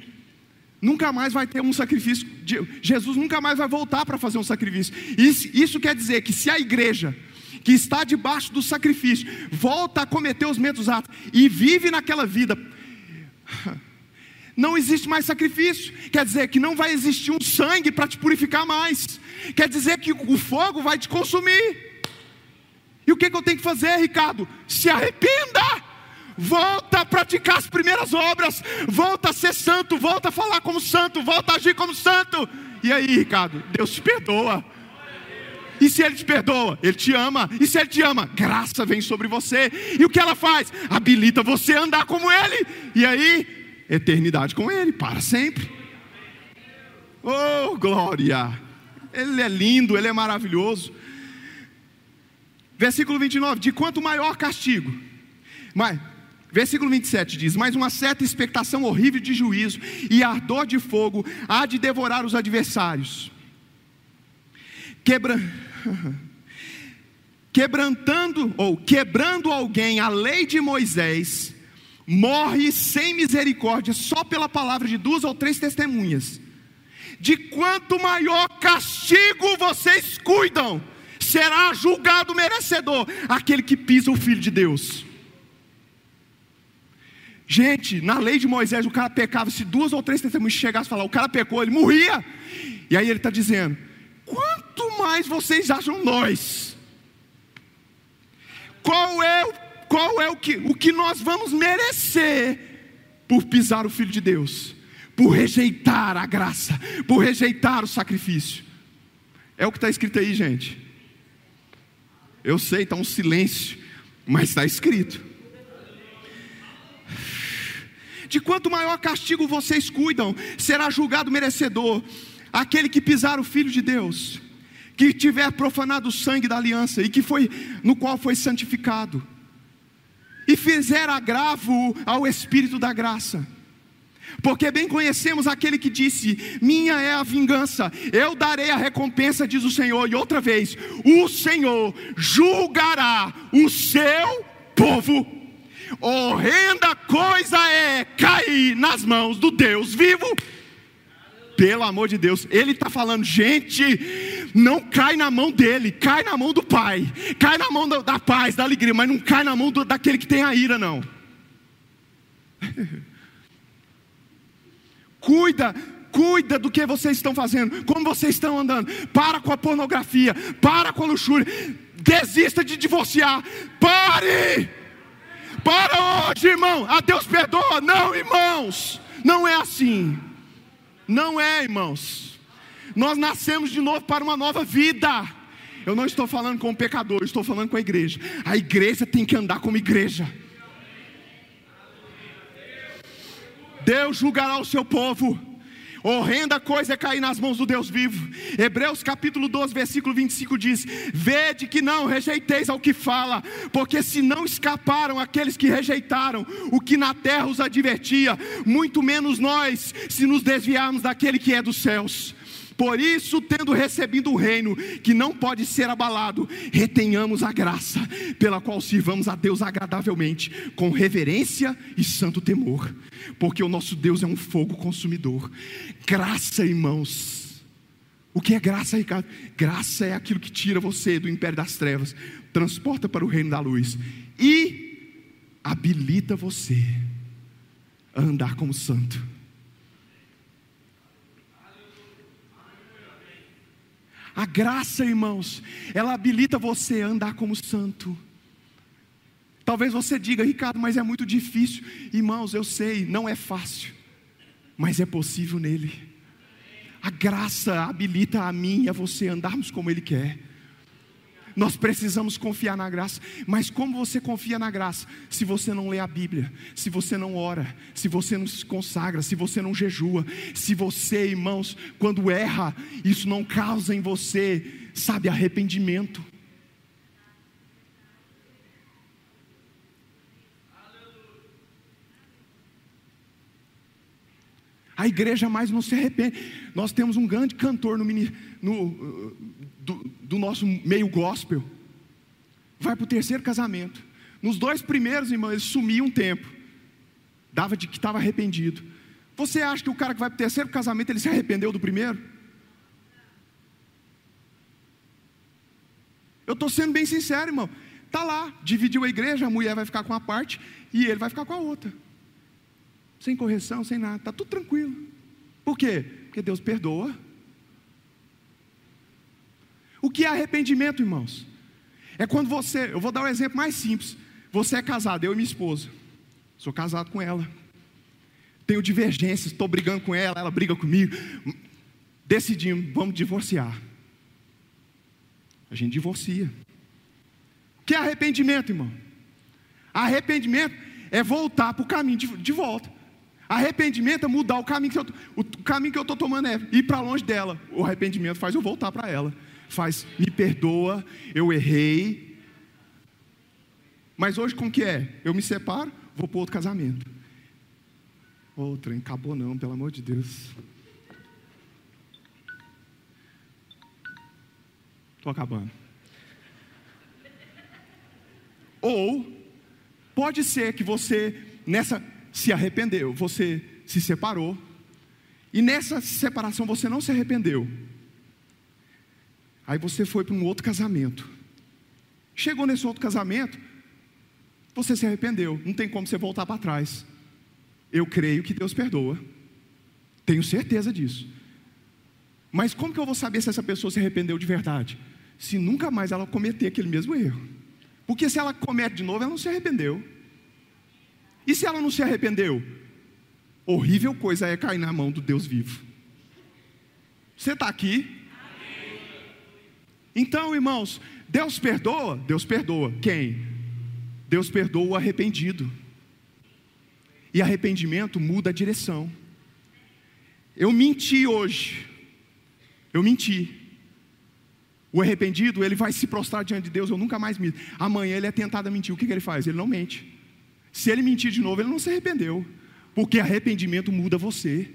Speaker 1: Nunca mais vai ter um sacrifício. Jesus nunca mais vai voltar para fazer um sacrifício. Isso, isso quer dizer que se a igreja que está debaixo do sacrifício volta a cometer os mesmos atos e vive naquela vida, não existe mais sacrifício. Quer dizer que não vai existir um sangue para te purificar mais. Quer dizer que o fogo vai te consumir. E o que, que eu tenho que fazer, Ricardo? Se arrependa. Volta a praticar as primeiras obras. Volta a ser santo. Volta a falar como santo. Volta a agir como santo. E aí, Ricardo? Deus te perdoa. E se Ele te perdoa, Ele te ama. E se Ele te ama, graça vem sobre você. E o que ela faz? Habilita você a andar como Ele. E aí, eternidade com Ele, para sempre. Oh, glória! Ele é lindo, Ele é maravilhoso. Versículo 29, de quanto maior castigo. Mas, versículo 27 diz: Mas uma certa expectação horrível de juízo e ardor de fogo há de devorar os adversários. Quebra... Quebrantando ou quebrando alguém a lei de Moisés, morre sem misericórdia só pela palavra de duas ou três testemunhas. De quanto maior castigo vocês cuidam, será julgado merecedor aquele que pisa o Filho de Deus. Gente, na lei de Moisés, o cara pecava, se duas ou três testemunhas chegassem e falar, o cara pecou, ele morria. E aí ele está dizendo: quanto mais vocês acham nós? Qual é, qual é o, que, o que nós vamos merecer por pisar o Filho de Deus? Por rejeitar a graça, por rejeitar o sacrifício. É o que está escrito aí, gente. Eu sei, está um silêncio, mas está escrito. De quanto maior castigo vocês cuidam, será julgado merecedor aquele que pisar o filho de Deus, que tiver profanado o sangue da aliança e que foi no qual foi santificado, e fizer agravo ao espírito da graça. Porque bem conhecemos aquele que disse: Minha é a vingança, eu darei a recompensa, diz o Senhor. E outra vez, o Senhor julgará o seu povo. Horrenda coisa é cair nas mãos do Deus vivo. Pelo amor de Deus, ele está falando, gente, não cai na mão dele, cai na mão do Pai, cai na mão da, paz, da alegria, mas não cai na mão do, daquele que tem a ira, não. Cuida, cuida do que vocês estão fazendo, como vocês estão andando. Para com a pornografia, para com a luxúria. Desista de divorciar. Pare! Para hoje, irmão. A Deus perdoa. Não, irmãos. Não é assim. Não é, irmãos. Nós nascemos de novo para uma nova vida. Eu não estou falando com o pecador, estou falando com a igreja. A igreja tem que andar como igreja. Deus julgará o seu povo. Horrenda coisa é cair nas mãos do Deus vivo. Hebreus capítulo 12, versículo 25 diz: Vede que não rejeiteis ao que fala, porque se não escaparam aqueles que rejeitaram o que na terra os advertia, muito menos nós, se nos desviarmos daquele que é dos céus. Por isso, tendo recebido o reino que não pode ser abalado, retenhamos a graça, pela qual sirvamos a Deus agradavelmente, com reverência e santo temor, porque o nosso Deus é um fogo consumidor. Graça, irmãos. O que é graça, Ricardo? Graça é aquilo que tira você do império das trevas, transporta para o reino da luz e habilita você a andar como santo. A graça, irmãos, ela habilita você a andar como santo. Talvez você diga, Ricardo, mas é muito difícil. Irmãos, eu sei, não é fácil, mas é possível nele. A graça habilita a mim e a você andarmos como Ele quer. Nós precisamos confiar na graça, mas como você confia na graça? Se você não lê a Bíblia, se você não ora, se você não se consagra, se você não jejua, se você, irmãos, quando erra, isso não causa em você, sabe, arrependimento. A igreja mais não se arrepende. Nós temos um grande cantor no, no do, do nosso meio gospel. Vai para o terceiro casamento. Nos dois primeiros, irmãos, ele sumia um tempo. Dava de que estava arrependido. Você acha que o cara que vai para o terceiro casamento, ele se arrependeu do primeiro? Eu estou sendo bem sincero, irmão. Está lá, dividiu a igreja, a mulher vai ficar com uma parte e ele vai ficar com a outra sem correção, sem nada, está tudo tranquilo. Por quê? Porque Deus perdoa. O que é arrependimento, irmãos? É quando você, eu vou dar um exemplo mais simples. Você é casado, eu e minha esposa. Sou casado com ela. Tenho divergências, estou brigando com ela, ela briga comigo. Decidimos, vamos divorciar. A gente divorcia. O que é arrependimento, irmão? Arrependimento é voltar para o caminho de, de volta. Arrependimento é mudar o caminho que eu, o caminho que eu estou tomando é ir para longe dela. O arrependimento faz eu voltar para ela. Faz, me perdoa, eu errei. Mas hoje como que é? Eu me separo, vou para outro casamento. Outra, acabou não, pelo amor de Deus. Estou acabando. Ou pode ser que você nessa se arrependeu, você se separou, e nessa separação você não se arrependeu. Aí você foi para um outro casamento. Chegou nesse outro casamento, você se arrependeu, não tem como você voltar para trás. Eu creio que Deus perdoa, tenho certeza disso. Mas como que eu vou saber se essa pessoa se arrependeu de verdade? Se nunca mais ela cometer aquele mesmo erro. Porque se ela comete de novo, ela não se arrependeu. E se ela não se arrependeu? Horrível coisa é cair na mão do Deus vivo. Você está aqui? Então, irmãos, Deus perdoa? Deus perdoa. Quem? Deus perdoa o arrependido. E arrependimento muda a direção. Eu menti hoje. Eu menti. O arrependido, ele vai se prostrar diante de Deus, eu nunca mais minto. Amanhã ele é tentado a mentir. O que, que ele faz? Ele não mente. Se ele mentir de novo, ele não se arrependeu. Porque arrependimento muda você.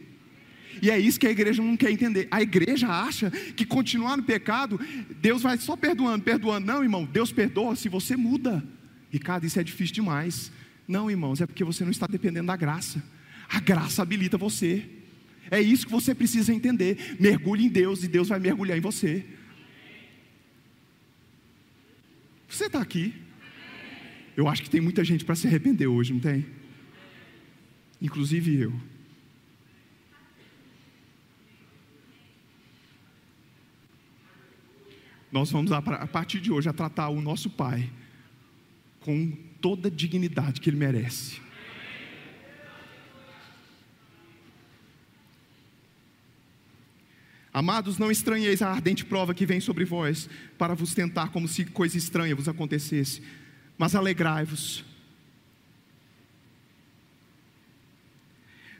Speaker 1: E é isso que a igreja não quer entender. A igreja acha que continuar no pecado, Deus vai só perdoando, perdoando. Não, irmão, Deus perdoa se você muda. Ricardo, isso é difícil demais. Não, irmãos, é porque você não está dependendo da graça. A graça habilita você. É isso que você precisa entender. Mergulhe em Deus e Deus vai mergulhar em você. Você está aqui. Eu acho que tem muita gente para se arrepender hoje, não tem? Inclusive eu. Nós vamos, a partir de hoje, a tratar o nosso Pai com toda a dignidade que Ele merece. Amados, não estranheis a ardente prova que vem sobre vós, para vos tentar como se coisa estranha vos acontecesse, mas alegrai-vos.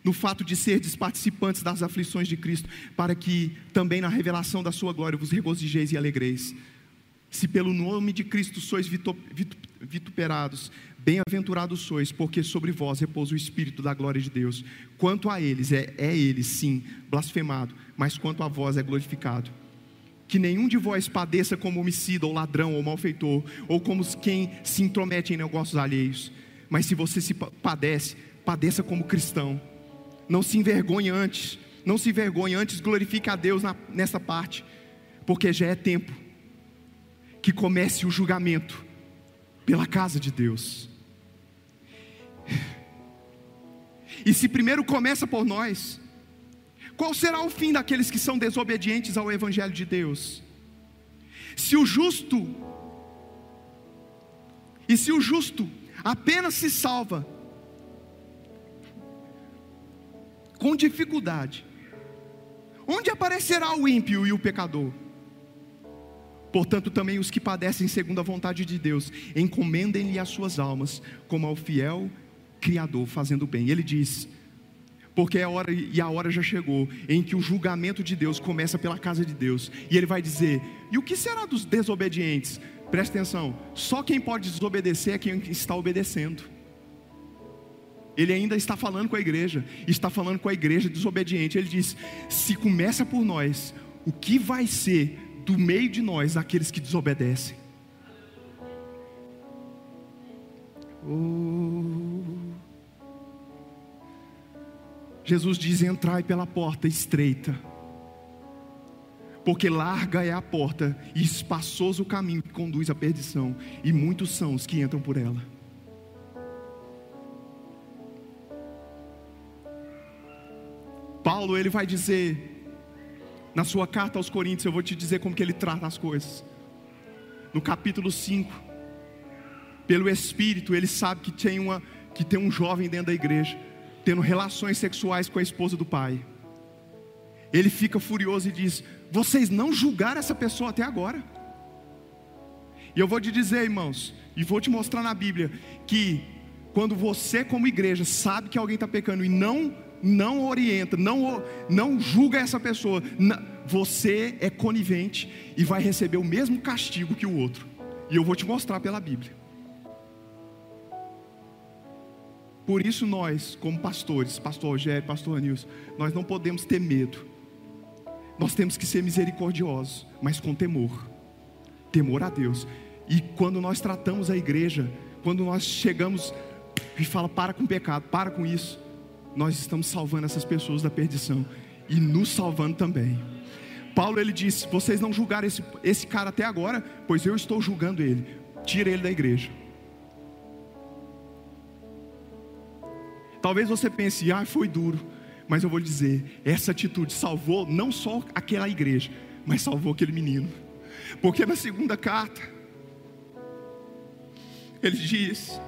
Speaker 1: No fato de serdes participantes das aflições de Cristo, para que também na revelação da sua glória vos regozijeis e alegreis. Se pelo nome de Cristo sois vituperados, Bem-aventurados sois, porque sobre vós repousa o Espírito da glória de Deus. Quanto a eles, é, é ele, sim, blasfemado, mas quanto a vós é glorificado. Que nenhum de vós padeça como homicida, ou ladrão, ou malfeitor, ou como quem se intromete em negócios alheios. Mas se você se padece, padeça como cristão. Não se envergonhe antes, não se envergonhe antes, glorifique a Deus na, nessa parte, porque já é tempo que comece o julgamento pela casa de Deus. E se primeiro começa por nós, qual será o fim daqueles que são desobedientes ao Evangelho de Deus? Se o justo, e se o justo apenas se salva com dificuldade, onde aparecerá o ímpio e o pecador? Portanto, também os que padecem segundo a vontade de Deus, encomendem-lhe as suas almas, como ao fiel Criador fazendo bem. Ele diz: porque é a hora e a hora já chegou em que o julgamento de Deus começa pela casa de Deus. E ele vai dizer: "E o que será dos desobedientes?" Presta atenção, só quem pode desobedecer é quem está obedecendo. Ele ainda está falando com a igreja, está falando com a igreja desobediente. Ele diz: "Se começa por nós, o que vai ser do meio de nós aqueles que desobedecem?" Oh. Jesus diz: entrai pela porta estreita, porque larga é a porta e espaçoso o caminho que conduz à perdição, e muitos são os que entram por ela. Paulo ele vai dizer na sua carta aos Coríntios, eu vou te dizer como que ele trata as coisas. No capítulo 5, pelo Espírito, ele sabe que tem, uma, que tem um jovem dentro da igreja, tendo relações sexuais com a esposa do pai. Ele fica furioso e diz: Vocês não julgaram essa pessoa até agora. E eu vou te dizer, irmãos, e vou te mostrar na Bíblia, que quando você, como igreja, sabe que alguém está pecando e não, não orienta, não, não julga essa pessoa, você é conivente e vai receber o mesmo castigo que o outro. E eu vou te mostrar pela Bíblia. Por isso nós, como pastores, pastor Rogério, pastor Nilson, nós não podemos ter medo. Nós temos que ser misericordiosos, mas com temor. Temor a Deus. E quando nós tratamos a igreja, quando nós chegamos e fala para com o pecado, para com isso, nós estamos salvando essas pessoas da perdição e nos salvando também. Paulo ele disse: Vocês não julgaram esse, esse cara até agora, pois eu estou julgando ele. Tira ele da igreja. Talvez você pense, ah, foi duro. Mas eu vou dizer, essa atitude salvou não só aquela igreja, mas salvou aquele menino. Porque na segunda carta, ele diz,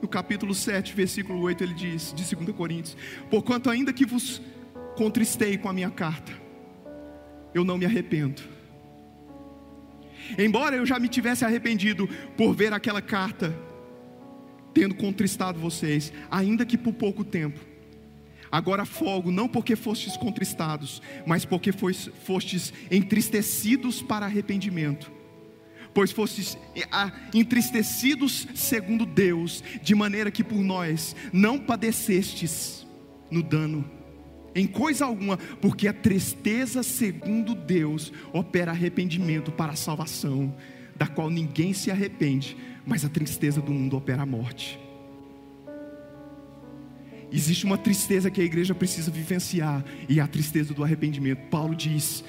Speaker 1: no capítulo 7, versículo 8, ele diz, de 2 Coríntios: Porquanto ainda que vos contristei com a minha carta, eu não me arrependo. Embora eu já me tivesse arrependido por ver aquela carta tendo contristado vocês, ainda que por pouco tempo. Agora folgo, não porque fostes contristados, mas porque fostes entristecidos para arrependimento. Pois fostes entristecidos segundo Deus, de maneira que por nós não padecestes no dano, em coisa alguma, porque a tristeza segundo Deus opera arrependimento para a salvação, da qual ninguém se arrepende, mas a tristeza do mundo opera a morte. Existe uma tristeza que a igreja precisa vivenciar, e é a tristeza do arrependimento. Paulo diz: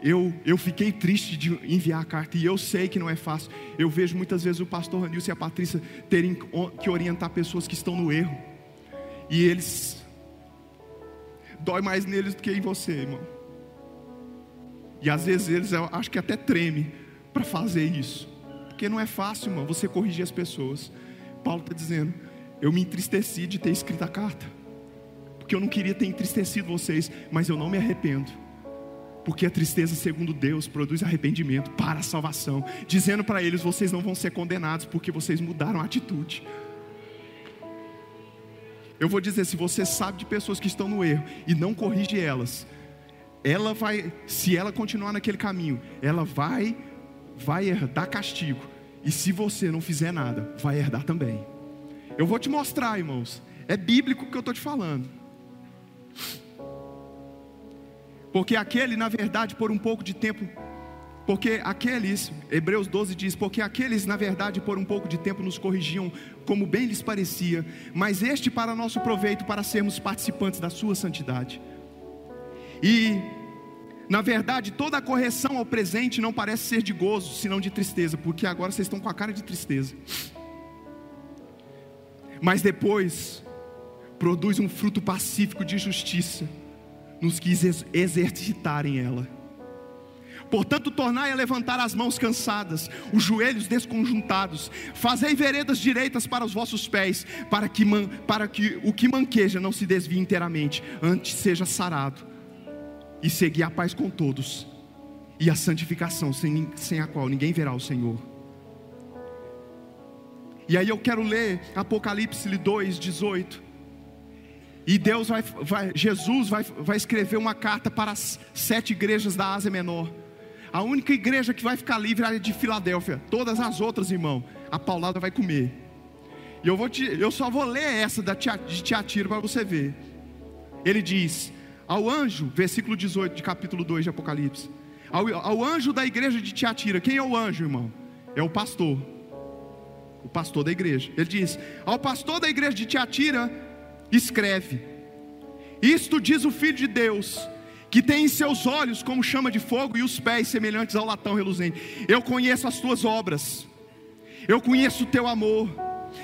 Speaker 1: eu, eu fiquei triste de enviar a carta, e eu sei que não é fácil. Eu vejo muitas vezes o pastor Ranilson e a Patrícia terem que orientar pessoas que estão no erro, e eles. Dói mais neles do que em você, irmão. E às vezes eles, acho que até treme para fazer isso, porque não é fácil, irmão, você corrigir as pessoas. Paulo está dizendo: eu me entristeci de ter escrito a carta, porque eu não queria ter entristecido vocês, mas eu não me arrependo, porque a tristeza, segundo Deus, produz arrependimento para a salvação, dizendo para eles: vocês não vão ser condenados, porque vocês mudaram a atitude. Eu vou dizer: se você sabe de pessoas que estão no erro e não corrige elas, ela vai, se ela continuar naquele caminho, ela vai, vai herdar castigo. E se você não fizer nada, vai herdar também. Eu vou te mostrar, irmãos. É bíblico que eu estou te falando. Porque aquele, na verdade, por um pouco de tempo, porque aqueles, Hebreus 12 diz: Porque aqueles, na verdade, por um pouco de tempo nos corrigiam como bem lhes parecia, mas este para nosso proveito, para sermos participantes da Sua santidade. E, na verdade, toda a correção ao presente não parece ser de gozo, senão de tristeza, porque agora vocês estão com a cara de tristeza mas depois produz um fruto pacífico de justiça nos que exercitarem ela. Portanto, tornai a levantar as mãos cansadas, os joelhos desconjuntados, fazei veredas direitas para os vossos pés, para que, man, para que o que manqueja não se desvie inteiramente, antes seja sarado, e seguir a paz com todos, e a santificação, sem, sem a qual ninguém verá o Senhor. E aí eu quero ler Apocalipse 2, 18. E Deus vai, vai Jesus vai, vai escrever uma carta para as sete igrejas da Ásia Menor. A única igreja que vai ficar livre é de Filadélfia. Todas as outras, irmão, a paulada vai comer. E eu, vou te, eu só vou ler essa da de Tiatira para você ver. Ele diz: Ao anjo, versículo 18 de capítulo 2 de Apocalipse. Ao, ao anjo da igreja de Tiatira. Quem é o anjo, irmão? É o pastor o pastor da igreja. Ele diz: Ao pastor da igreja de Tiatira, escreve: Isto diz o Filho de Deus, que tem em seus olhos como chama de fogo e os pés semelhantes ao latão reluzente. Eu conheço as tuas obras, eu conheço o teu amor.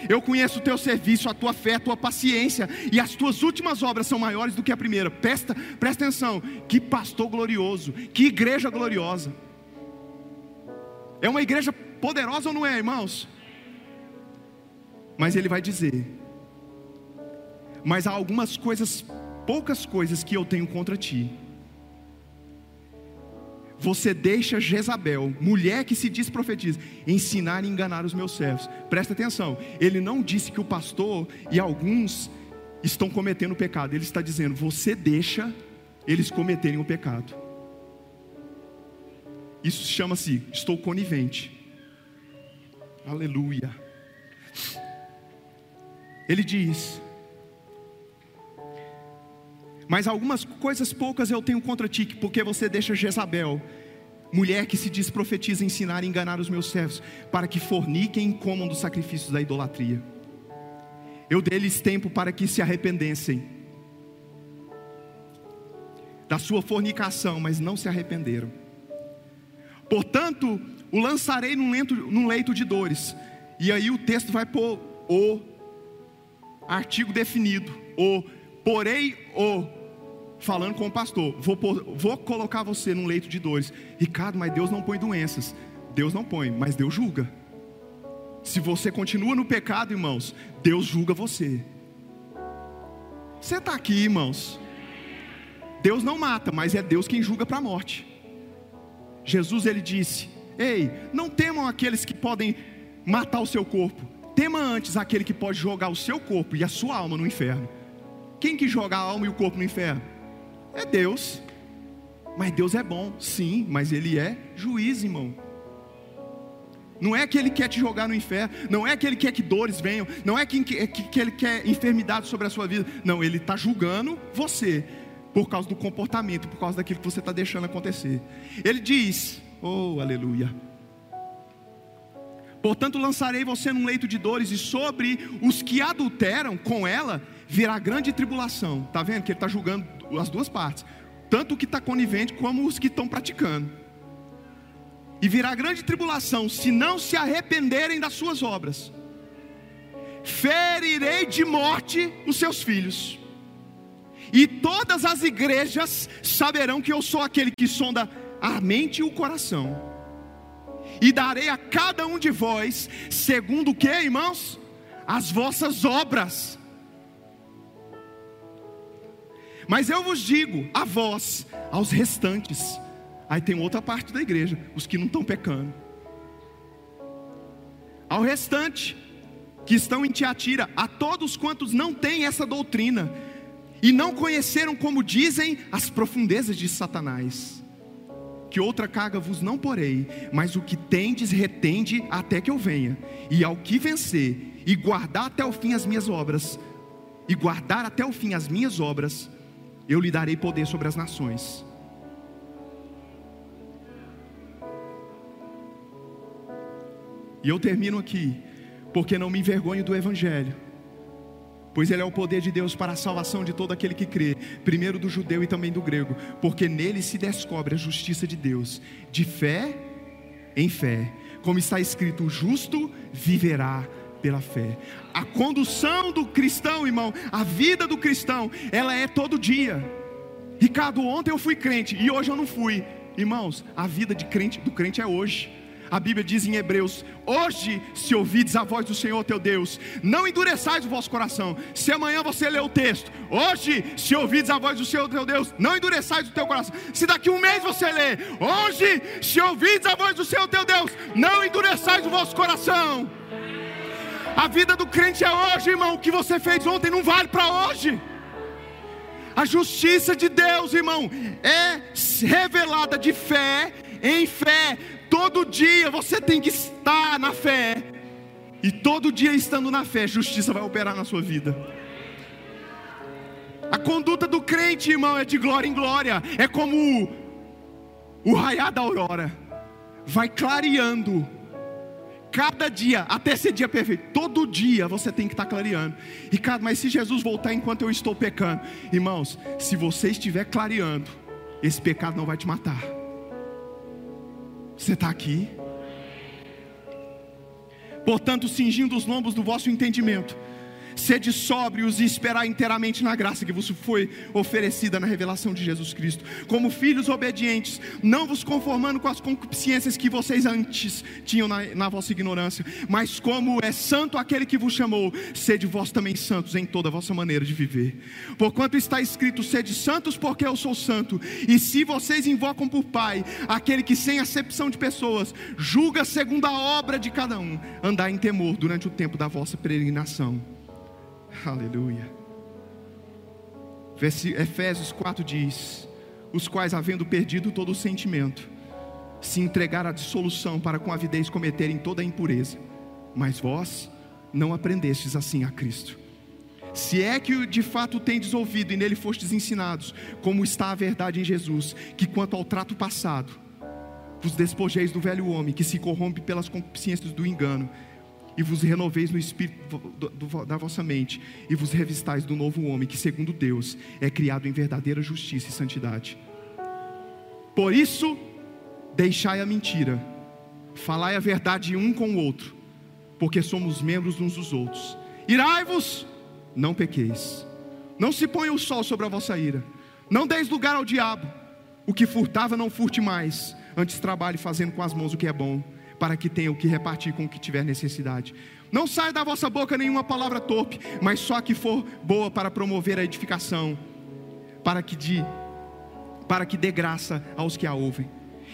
Speaker 1: Eu conheço o teu serviço, a tua fé, a tua paciência, e as tuas últimas obras são maiores do que a primeira. Presta, presta atenção, que pastor glorioso, que igreja gloriosa. É uma igreja poderosa ou não é, irmãos? Mas ele vai dizer: Mas há algumas coisas, poucas coisas que eu tenho contra ti. Você deixa Jezabel, mulher que se diz profetiza, ensinar e enganar os meus servos. Presta atenção, ele não disse que o pastor e alguns estão cometendo pecado, ele está dizendo: você deixa eles cometerem o pecado. Isso chama-se estou conivente. Aleluia. Ele diz: Mas algumas coisas poucas eu tenho contra ti, porque você deixa Jezabel, mulher que se diz profetiza, ensinar e enganar os meus servos, para que forniquem e comam dos sacrifícios da idolatria. Eu dei-lhes tempo para que se arrependessem da sua fornicação, mas não se arrependeram. Portanto, o lançarei num, leito, num leito de dores. E aí o texto vai pôr o artigo definido, ou porém, ou falando com o pastor, vou, vou colocar você num leito de dores. Ricardo, mas Deus não põe doenças. Deus não põe, mas Deus julga. Se você continua no pecado, irmãos, Deus julga você. Você está aqui, irmãos. Deus não mata, mas é Deus quem julga para a morte. Jesus ele disse: Ei, não temam aqueles que podem matar o seu corpo, tema antes aquele que pode jogar o seu corpo e a sua alma no inferno. Quem que joga a alma e o corpo no inferno? É Deus. Mas Deus é bom, sim, mas Ele é juiz, irmão. Não é que Ele quer te jogar no inferno, não é que Ele quer que dores venham, não é que, que, que Ele quer enfermidade sobre a sua vida. Não, Ele está julgando você por causa do comportamento, por causa daquilo que você está deixando acontecer. Ele diz: Oh, aleluia. Portanto, lançarei você num leito de dores, e sobre os que adulteram com ela virá grande tribulação. Está vendo que ele está julgando as duas partes, tanto o que está conivente como os que estão praticando. E virá grande tribulação, se não se arrependerem das suas obras. Ferirei de morte os seus filhos. E todas as igrejas saberão que eu sou aquele que sonda a mente e o coração e darei a cada um de vós, segundo o que, irmãos? As vossas obras. Mas eu vos digo, a vós, aos restantes, aí tem outra parte da igreja, os que não estão pecando, ao restante, que estão em Tiatira, a todos quantos não têm essa doutrina, e não conheceram, como dizem, as profundezas de Satanás. Que outra carga vos não porei, mas o que tendes retende até que eu venha. E ao que vencer e guardar até o fim as minhas obras, e guardar até o fim as minhas obras, eu lhe darei poder sobre as nações. E eu termino aqui, porque não me envergonho do evangelho pois ele é o poder de Deus para a salvação de todo aquele que crê, primeiro do judeu e também do grego, porque nele se descobre a justiça de Deus, de fé em fé, como está escrito: o justo viverá pela fé. A condução do cristão, irmão, a vida do cristão, ela é todo dia. Ricardo, ontem eu fui crente e hoje eu não fui. Irmãos, a vida de crente do crente é hoje. A Bíblia diz em Hebreus: Hoje, se ouvides a voz do Senhor teu Deus, não endureçais o vosso coração. Se amanhã você ler o texto, hoje, se ouvides a voz do Senhor teu Deus, não endureçais o teu coração. Se daqui um mês você ler, hoje, se ouvides a voz do Senhor teu Deus, não endureçais o vosso coração. A vida do crente é hoje, irmão. O que você fez ontem não vale para hoje. A justiça de Deus, irmão, é revelada de fé em fé Todo dia você tem que estar na fé. E todo dia estando na fé, justiça vai operar na sua vida. A conduta do crente, irmão, é de glória em glória. É como o, o raiar da aurora. Vai clareando. Cada dia, até ser dia perfeito. Todo dia você tem que estar clareando. Cara, mas se Jesus voltar enquanto eu estou pecando, irmãos, se você estiver clareando, esse pecado não vai te matar. Você está aqui? Portanto, cingindo os lombos do vosso entendimento, Sede sóbrios e esperar inteiramente na graça que vos foi oferecida na revelação de Jesus Cristo. Como filhos obedientes, não vos conformando com as concupiscências que vocês antes tinham na, na vossa ignorância, mas como é santo aquele que vos chamou, sede vós também santos em toda a vossa maneira de viver. Porquanto está escrito: sede santos, porque eu sou santo. E se vocês invocam por Pai, aquele que sem acepção de pessoas julga segundo a obra de cada um, andar em temor durante o tempo da vossa peregrinação. Aleluia. Efésios 4 diz: Os quais, havendo perdido todo o sentimento, se entregaram à dissolução para com avidez cometerem toda a impureza. Mas vós não aprendestes assim a Cristo. Se é que de fato tendes ouvido e nele fostes ensinados, como está a verdade em Jesus, que quanto ao trato passado, vos despojeis do velho homem que se corrompe pelas concupiscências do engano e vos renoveis no espírito da vossa mente, e vos revistais do novo homem, que segundo Deus é criado em verdadeira justiça e santidade. Por isso, deixai a mentira, falai a verdade um com o outro, porque somos membros uns dos outros. Irai-vos, não pequeis. Não se ponha o sol sobre a vossa ira. Não deis lugar ao diabo. O que furtava, não furte mais. Antes trabalhe fazendo com as mãos o que é bom para que tenha o que repartir com o que tiver necessidade. Não saia da vossa boca nenhuma palavra torpe, mas só que for boa para promover a edificação, para que de para que dê graça aos que a ouvem.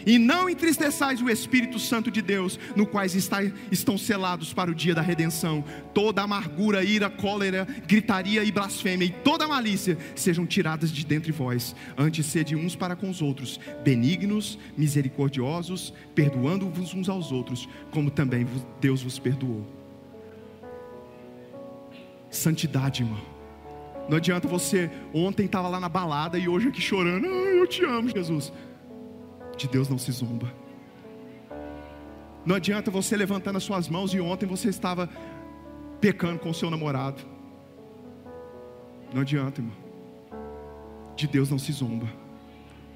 Speaker 1: E não entristeçais o Espírito Santo de Deus, no quais está, estão selados para o dia da redenção. Toda amargura, ira, cólera, gritaria e blasfêmia e toda malícia sejam tiradas de dentro de vós. Antes sede uns para com os outros, benignos, misericordiosos, perdoando-vos uns aos outros, como também Deus vos perdoou. Santidade, irmão. Não adianta você ontem estava lá na balada e hoje aqui chorando. Ah, eu te amo, Jesus. De Deus não se zomba. Não adianta você levantando as suas mãos e ontem você estava pecando com o seu namorado. Não adianta, irmão. De Deus não se zomba.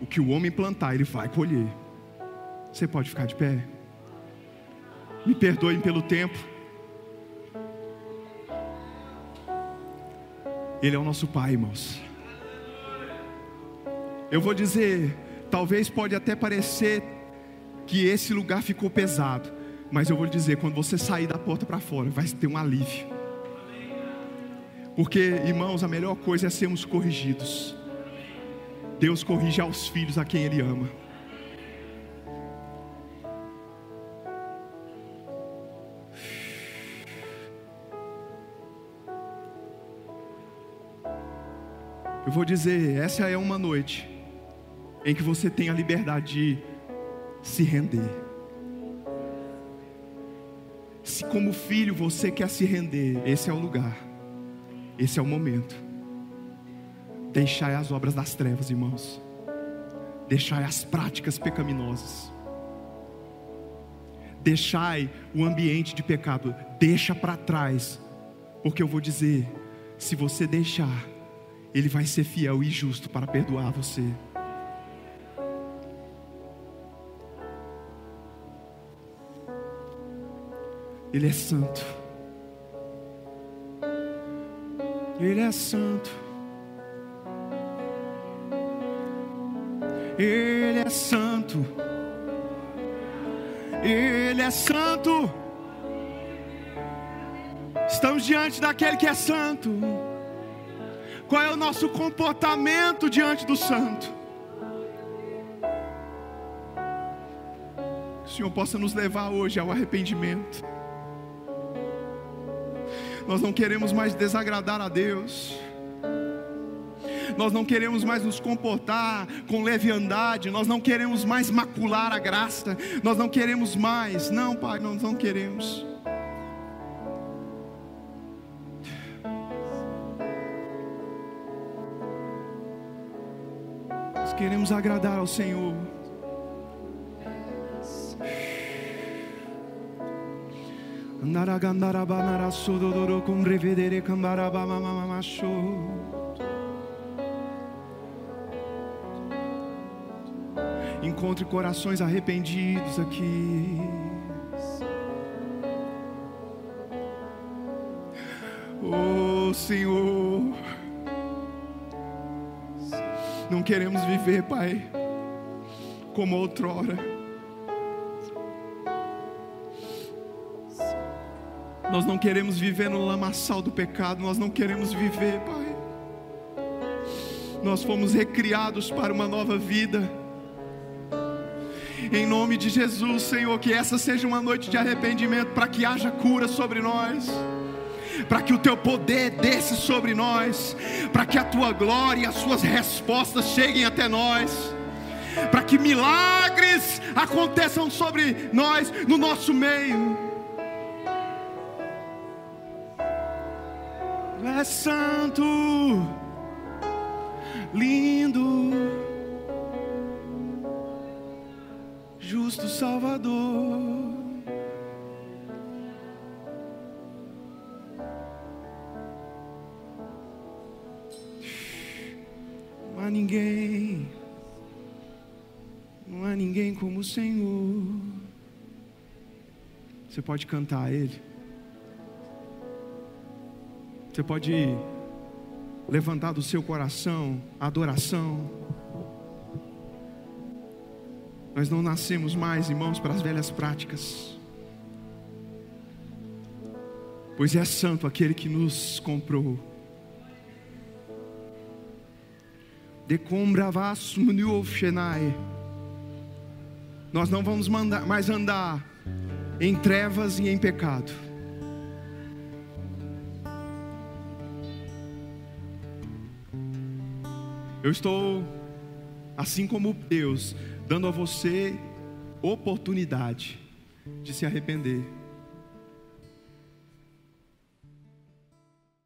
Speaker 1: O que o homem plantar, ele vai colher. Você pode ficar de pé? Me perdoem pelo tempo. Ele é o nosso Pai, irmãos. Eu vou dizer, talvez pode até parecer que esse lugar ficou pesado, mas eu vou dizer, quando você sair da porta para fora, vai ter um alívio. Porque, irmãos, a melhor coisa é sermos corrigidos. Deus corrige aos filhos a quem Ele ama. Eu vou dizer, essa é uma noite em que você tem a liberdade de se render. Se como filho você quer se render, esse é o lugar. Esse é o momento. Deixai as obras das trevas, irmãos. Deixai as práticas pecaminosas. Deixai o ambiente de pecado, deixa para trás. Porque eu vou dizer, se você deixar, ele vai ser fiel e justo para perdoar você. Ele é santo. Ele é santo. Ele é santo. Ele é santo. Estamos diante daquele que é santo. Qual é o nosso comportamento diante do Santo? Que o Senhor possa nos levar hoje ao arrependimento. Nós não queremos mais desagradar a Deus. Nós não queremos mais nos comportar com leviandade, nós não queremos mais macular a graça, nós não queremos mais, não, Pai, nós não queremos. queremos agradar ao Senhor. Encontre corações arrependidos aqui. Oh Senhor. Não queremos viver, Pai, como outrora. Nós não queremos viver no lamaçal do pecado, nós não queremos viver, Pai. Nós fomos recriados para uma nova vida. Em nome de Jesus, Senhor, que essa seja uma noite de arrependimento para que haja cura sobre nós para que o teu poder desça sobre nós, para que a tua glória e as suas respostas cheguem até nós, para que milagres aconteçam sobre nós, no nosso meio. É santo, lindo, justo Salvador. há ninguém, não há ninguém como o Senhor. Você pode cantar a Ele. Você pode levantar do seu coração a adoração. Nós não nascemos mais, irmãos, para as velhas práticas. Pois é santo aquele que nos comprou. nós não vamos mais andar em trevas e em pecado. Eu estou, assim como Deus, dando a você oportunidade de se arrepender